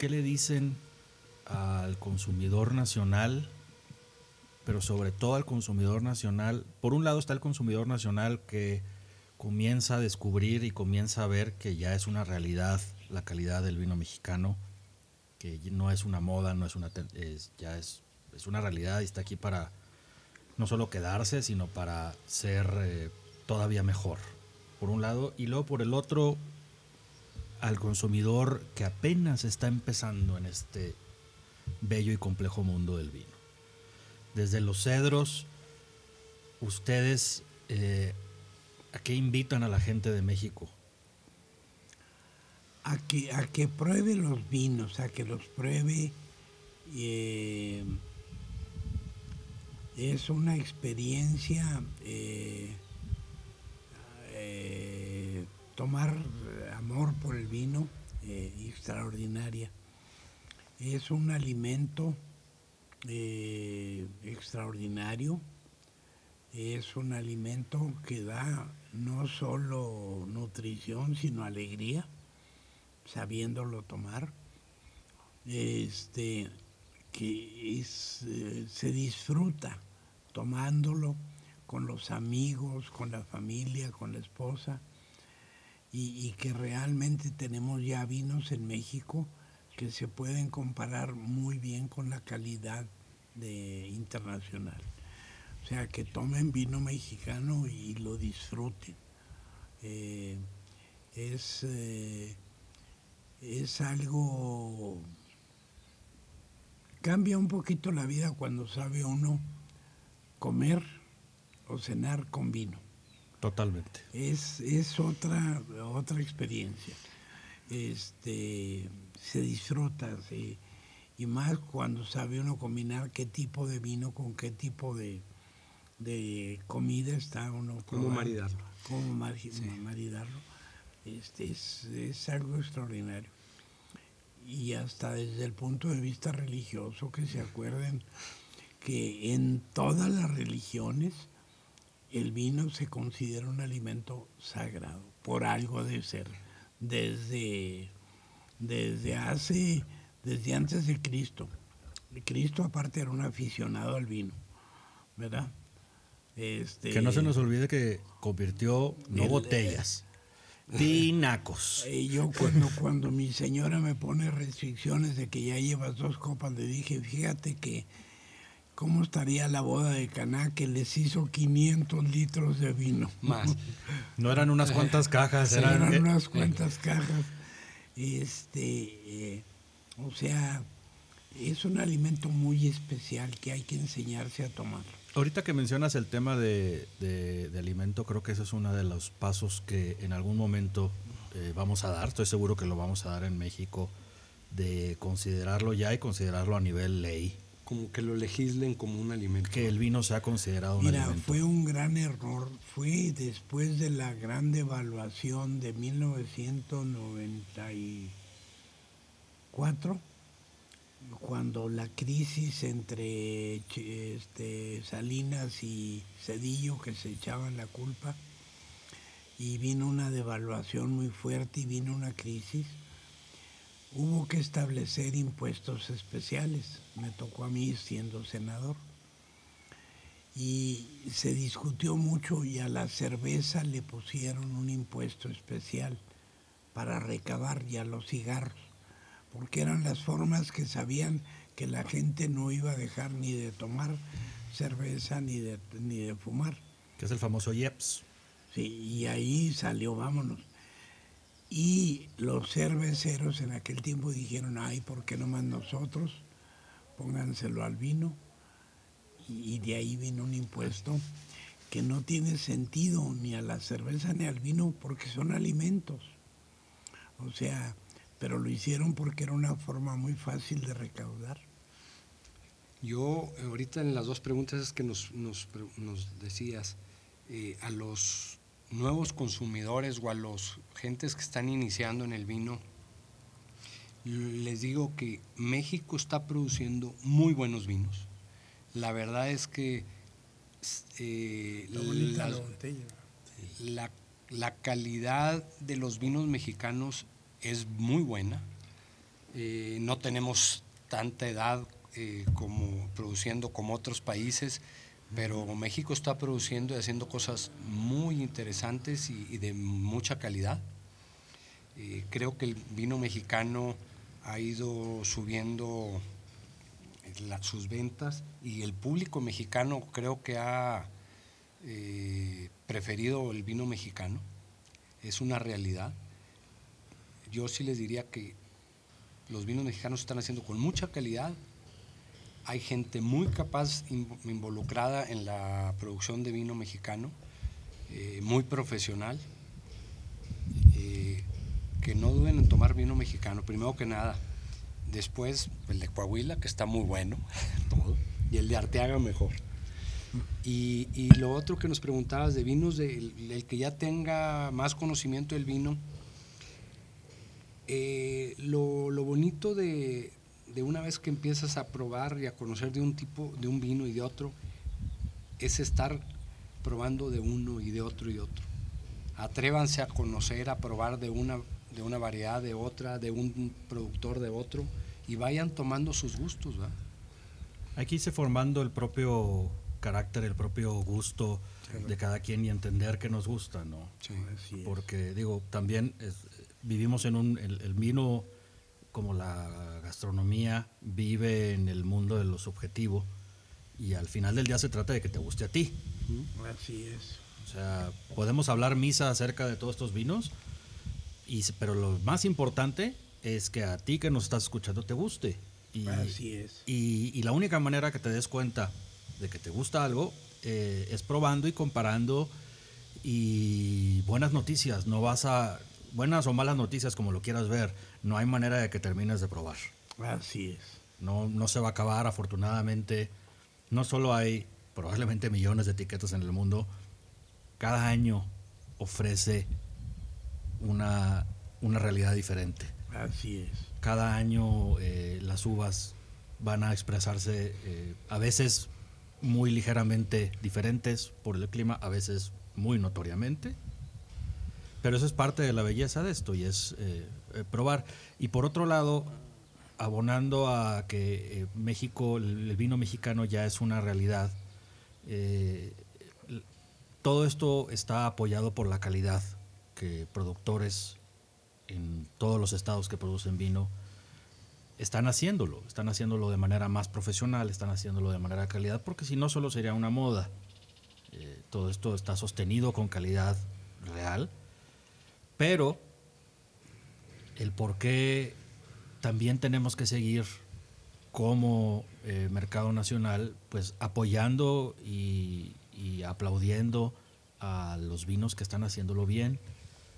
¿qué le dicen al consumidor nacional, pero sobre todo al consumidor nacional? Por un lado está el consumidor nacional que comienza a descubrir y comienza a ver que ya es una realidad la calidad del vino mexicano, que no es una moda, no es una ya es, es, una realidad y está aquí para no solo quedarse, sino para ser eh, todavía mejor, por un lado, y luego por el otro al consumidor que apenas está empezando en este bello y complejo mundo del vino. Desde los cedros, ustedes, eh, ¿a qué invitan a la gente de México? A que, a que pruebe los vinos, a que los pruebe. Eh, es una experiencia eh, tomar amor por el vino eh, extraordinaria. Es un alimento eh, extraordinario, es un alimento que da no solo nutrición, sino alegría, sabiéndolo tomar. Este, que eh, se disfruta tomándolo con los amigos, con la familia, con la esposa y, que realmente tenemos ya vinos en México que se pueden comparar muy bien con la calidad internacional. O sea, que tomen vino mexicano y lo disfruten. Eh, es, eh, es algo... Cambia un poquito la vida cuando sabe uno comer o cenar con vino. Totalmente. Es, es otra, otra experiencia. Este, se disfruta, y más cuando sabe uno combinar qué tipo de vino con qué tipo de, de comida está uno. ¿Cómo maridarlo? Cómo maridarlo. Este, es, es algo extraordinario. Y hasta desde el punto de vista religioso, que se acuerden que en todas las religiones el vino se considera un alimento sagrado, por algo de ser. Desde, desde hace, desde antes de Cristo. Cristo aparte era un aficionado al vino, ¿verdad? Este, que no se nos olvide que convirtió no botellas, tinacos. Y yo cuando, cuando mi señora me pone restricciones de que ya llevas dos copas, le dije, fíjate que cómo estaría la boda de Caná que les hizo 500 litros de vino. Más. No eran unas cuantas cajas, eran, unas cuantas cajas. Este, eh, o sea, es un alimento muy especial que hay que enseñarse a tomar. Ahorita que mencionas el tema de, alimento, creo que ese es uno de los pasos que en algún momento eh, vamos a dar. Estoy seguro que lo vamos a dar en México, de considerarlo ya y considerarlo a nivel ley. Como que lo legislen como un alimento. Que el vino sea considerado un alimento. Mira, fue un gran error. Fue después de la gran devaluación de 1994 cuando la crisis entre este, Salinas y Cedillo, que se echaban la culpa, y vino una devaluación muy fuerte y vino una crisis, hubo que establecer impuestos especiales. Me tocó a mí siendo senador. Y se discutió mucho y a la cerveza le pusieron un impuesto especial para recabar y a los cigarros porque eran las formas que sabían que la gente no iba a dejar ni de tomar cerveza ni de, ni de fumar. Que es el famoso IEPS. Sí, y ahí salió, vámonos. Y los cerveceros en aquel tiempo dijeron, ay, ¿por qué no más nosotros? Pónganselo al vino. Y de ahí vino un impuesto que no tiene sentido ni a la cerveza ni al vino porque son alimentos. O sea, pero lo hicieron porque era una forma muy fácil de recaudar. Yo, ahorita en las dos preguntas que nos, nos, decías, eh, a los nuevos consumidores o a los gentes que están iniciando en el vino, les digo que México está produciendo muy buenos vinos. La verdad es que eh, la, la, calidad de los vinos mexicanos es muy buena. Eh, no tenemos tanta edad eh, como produciendo como otros países, pero México está produciendo y haciendo cosas muy interesantes y, de mucha calidad. Eh, creo que el vino mexicano ha ido subiendo sus ventas y el público mexicano creo que ha preferido el vino mexicano. Es una realidad yo sí les diría que los vinos mexicanos se están haciendo con mucha calidad. Hay gente muy capaz involucrada en la producción de vino mexicano, eh, muy profesional, eh, que no duden en tomar vino mexicano, primero que nada. Después el de Coahuila, que está muy bueno, y el de Arteaga mejor. Y, lo otro que nos preguntabas de vinos, el que ya tenga más conocimiento del vino, eh, lo, bonito de, una vez que empiezas a probar y a conocer de un tipo, de un vino y de otro, es estar probando de uno y de otro y de otro. Atrévanse a conocer, a probar de una, de una variedad, de otra, de un productor, de otro, y vayan tomando sus gustos. Hay que irse formando el propio carácter, el propio gusto de cada quien y entender qué nos gusta, ¿no? Porque digo, también es, vivimos en un, el, vino como la gastronomía vive en el mundo de lo subjetivo y al final del día se trata de que te guste a ti. Así es. O sea, podemos hablar misa acerca de todos estos vinos, Y, pero lo más importante es que a ti que nos estás escuchando te guste. Y, Así es. Y, y la única manera que te des cuenta de que te gusta algo eh, es probando y comparando y buenas noticias. No vas a buenas o malas noticias como lo quieras ver. No hay manera de que termines de probar. Así es. No, no se va a acabar, afortunadamente. No solo hay probablemente millones de etiquetas en el mundo. Cada año ofrece una, una realidad diferente. Así es. Cada año eh, las uvas van a expresarse eh, a veces muy ligeramente diferentes por el clima, a veces muy notoriamente. Pero eso es parte de la belleza de esto y es eh, eh, probar. Y por otro lado, abonando a que eh, México, el, el vino mexicano ya es una realidad, todo esto está apoyado por la calidad que productores en todos los estados que producen vino están haciéndolo, están haciéndolo de manera más profesional, están haciéndolo de manera calidad, porque si no solo sería una moda. Todo esto está sostenido con calidad real, pero el por qué también tenemos que seguir como eh, mercado nacional, pues apoyando y, aplaudiendo a los vinos que están haciéndolo bien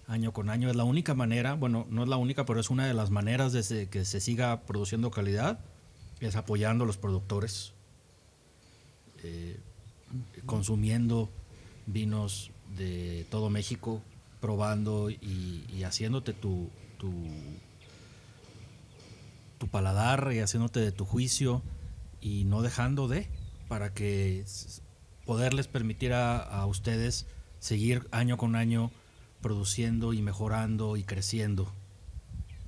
año con año. Es la única manera, bueno, no es la única, pero es una de las maneras de que se siga produciendo calidad, es apoyando a los productores, eh, consumiendo vinos de todo México, probando y, y haciéndote tu, tu, tu paladar y haciéndote de tu juicio y no dejando de, para que poderles permitir a, a ustedes seguir año con año produciendo y mejorando y creciendo,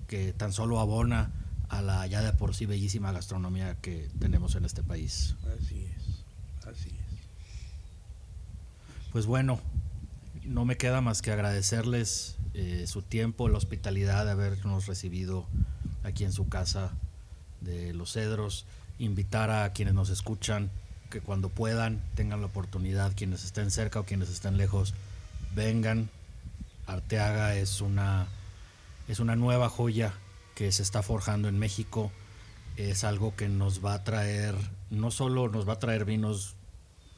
que tan solo abona a la ya de por sí bellísima gastronomía que tenemos en este país. Así es. Así es. Pues bueno, no me queda más que agradecerles eh, su tiempo, la hospitalidad de habernos recibido aquí en su casa de Los Cedros, invitar a quienes nos escuchan que cuando puedan tengan la oportunidad, quienes estén cerca o quienes estén lejos, vengan. Arteaga es una, es una nueva joya que se está forjando en México. Es algo que nos va a traer, no solo nos va a traer vinos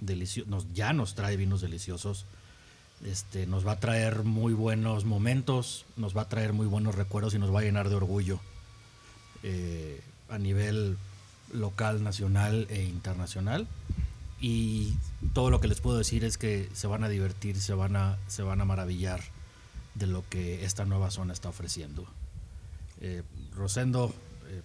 deliciosos, ya nos trae vinos deliciosos, este, nos va a traer muy buenos momentos, nos va a traer muy buenos recuerdos y nos va a llenar de orgullo eh, a nivel local, nacional e internacional. Y todo lo que les puedo decir es que se van a divertir, se van a, se van a maravillar de lo que esta nueva zona está ofreciendo. Eh, Rosendo, eh,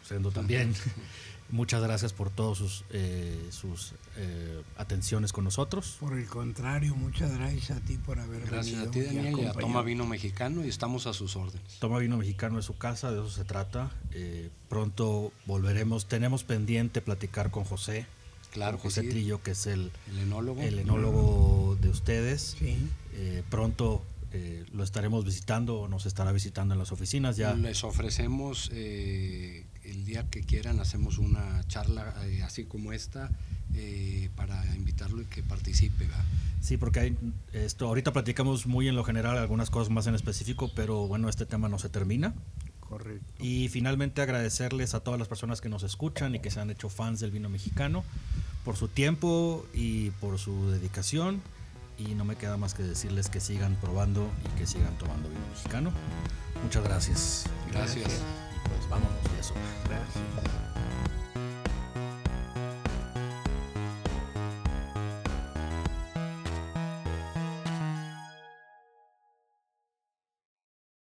Rosendo también, muchas gracias por todas sus, eh, sus eh, atenciones con nosotros. Por el contrario, muchas gracias a ti por haber Gracias venido a ti, Daniel, y a. Toma Vino Mexicano y estamos a sus órdenes. Toma Vino Mexicano es su casa, de eso se trata. Eh, pronto volveremos. Tenemos pendiente platicar con José. Claro con que José sí. Trillo, que es el, El enólogo. el enólogo de ustedes. Sí. Eh, pronto eh, lo estaremos visitando o nos estará visitando en las oficinas ya. Les ofrecemos eh, el día que quieran, hacemos una charla eh, así como esta eh, para invitarlo y que participe. ¿va? Sí, porque hay esto ahorita platicamos muy en lo general algunas cosas más en específico, pero bueno, este tema no se termina. Correcto. Y finalmente agradecerles a todas las personas que nos escuchan y que se han hecho fans del vino mexicano por su tiempo y por su dedicación. Y no me queda más que decirles que sigan probando y que sigan tomando vino mexicano. Muchas gracias. Gracias. Gracias. Pues vámonos de eso. Gracias.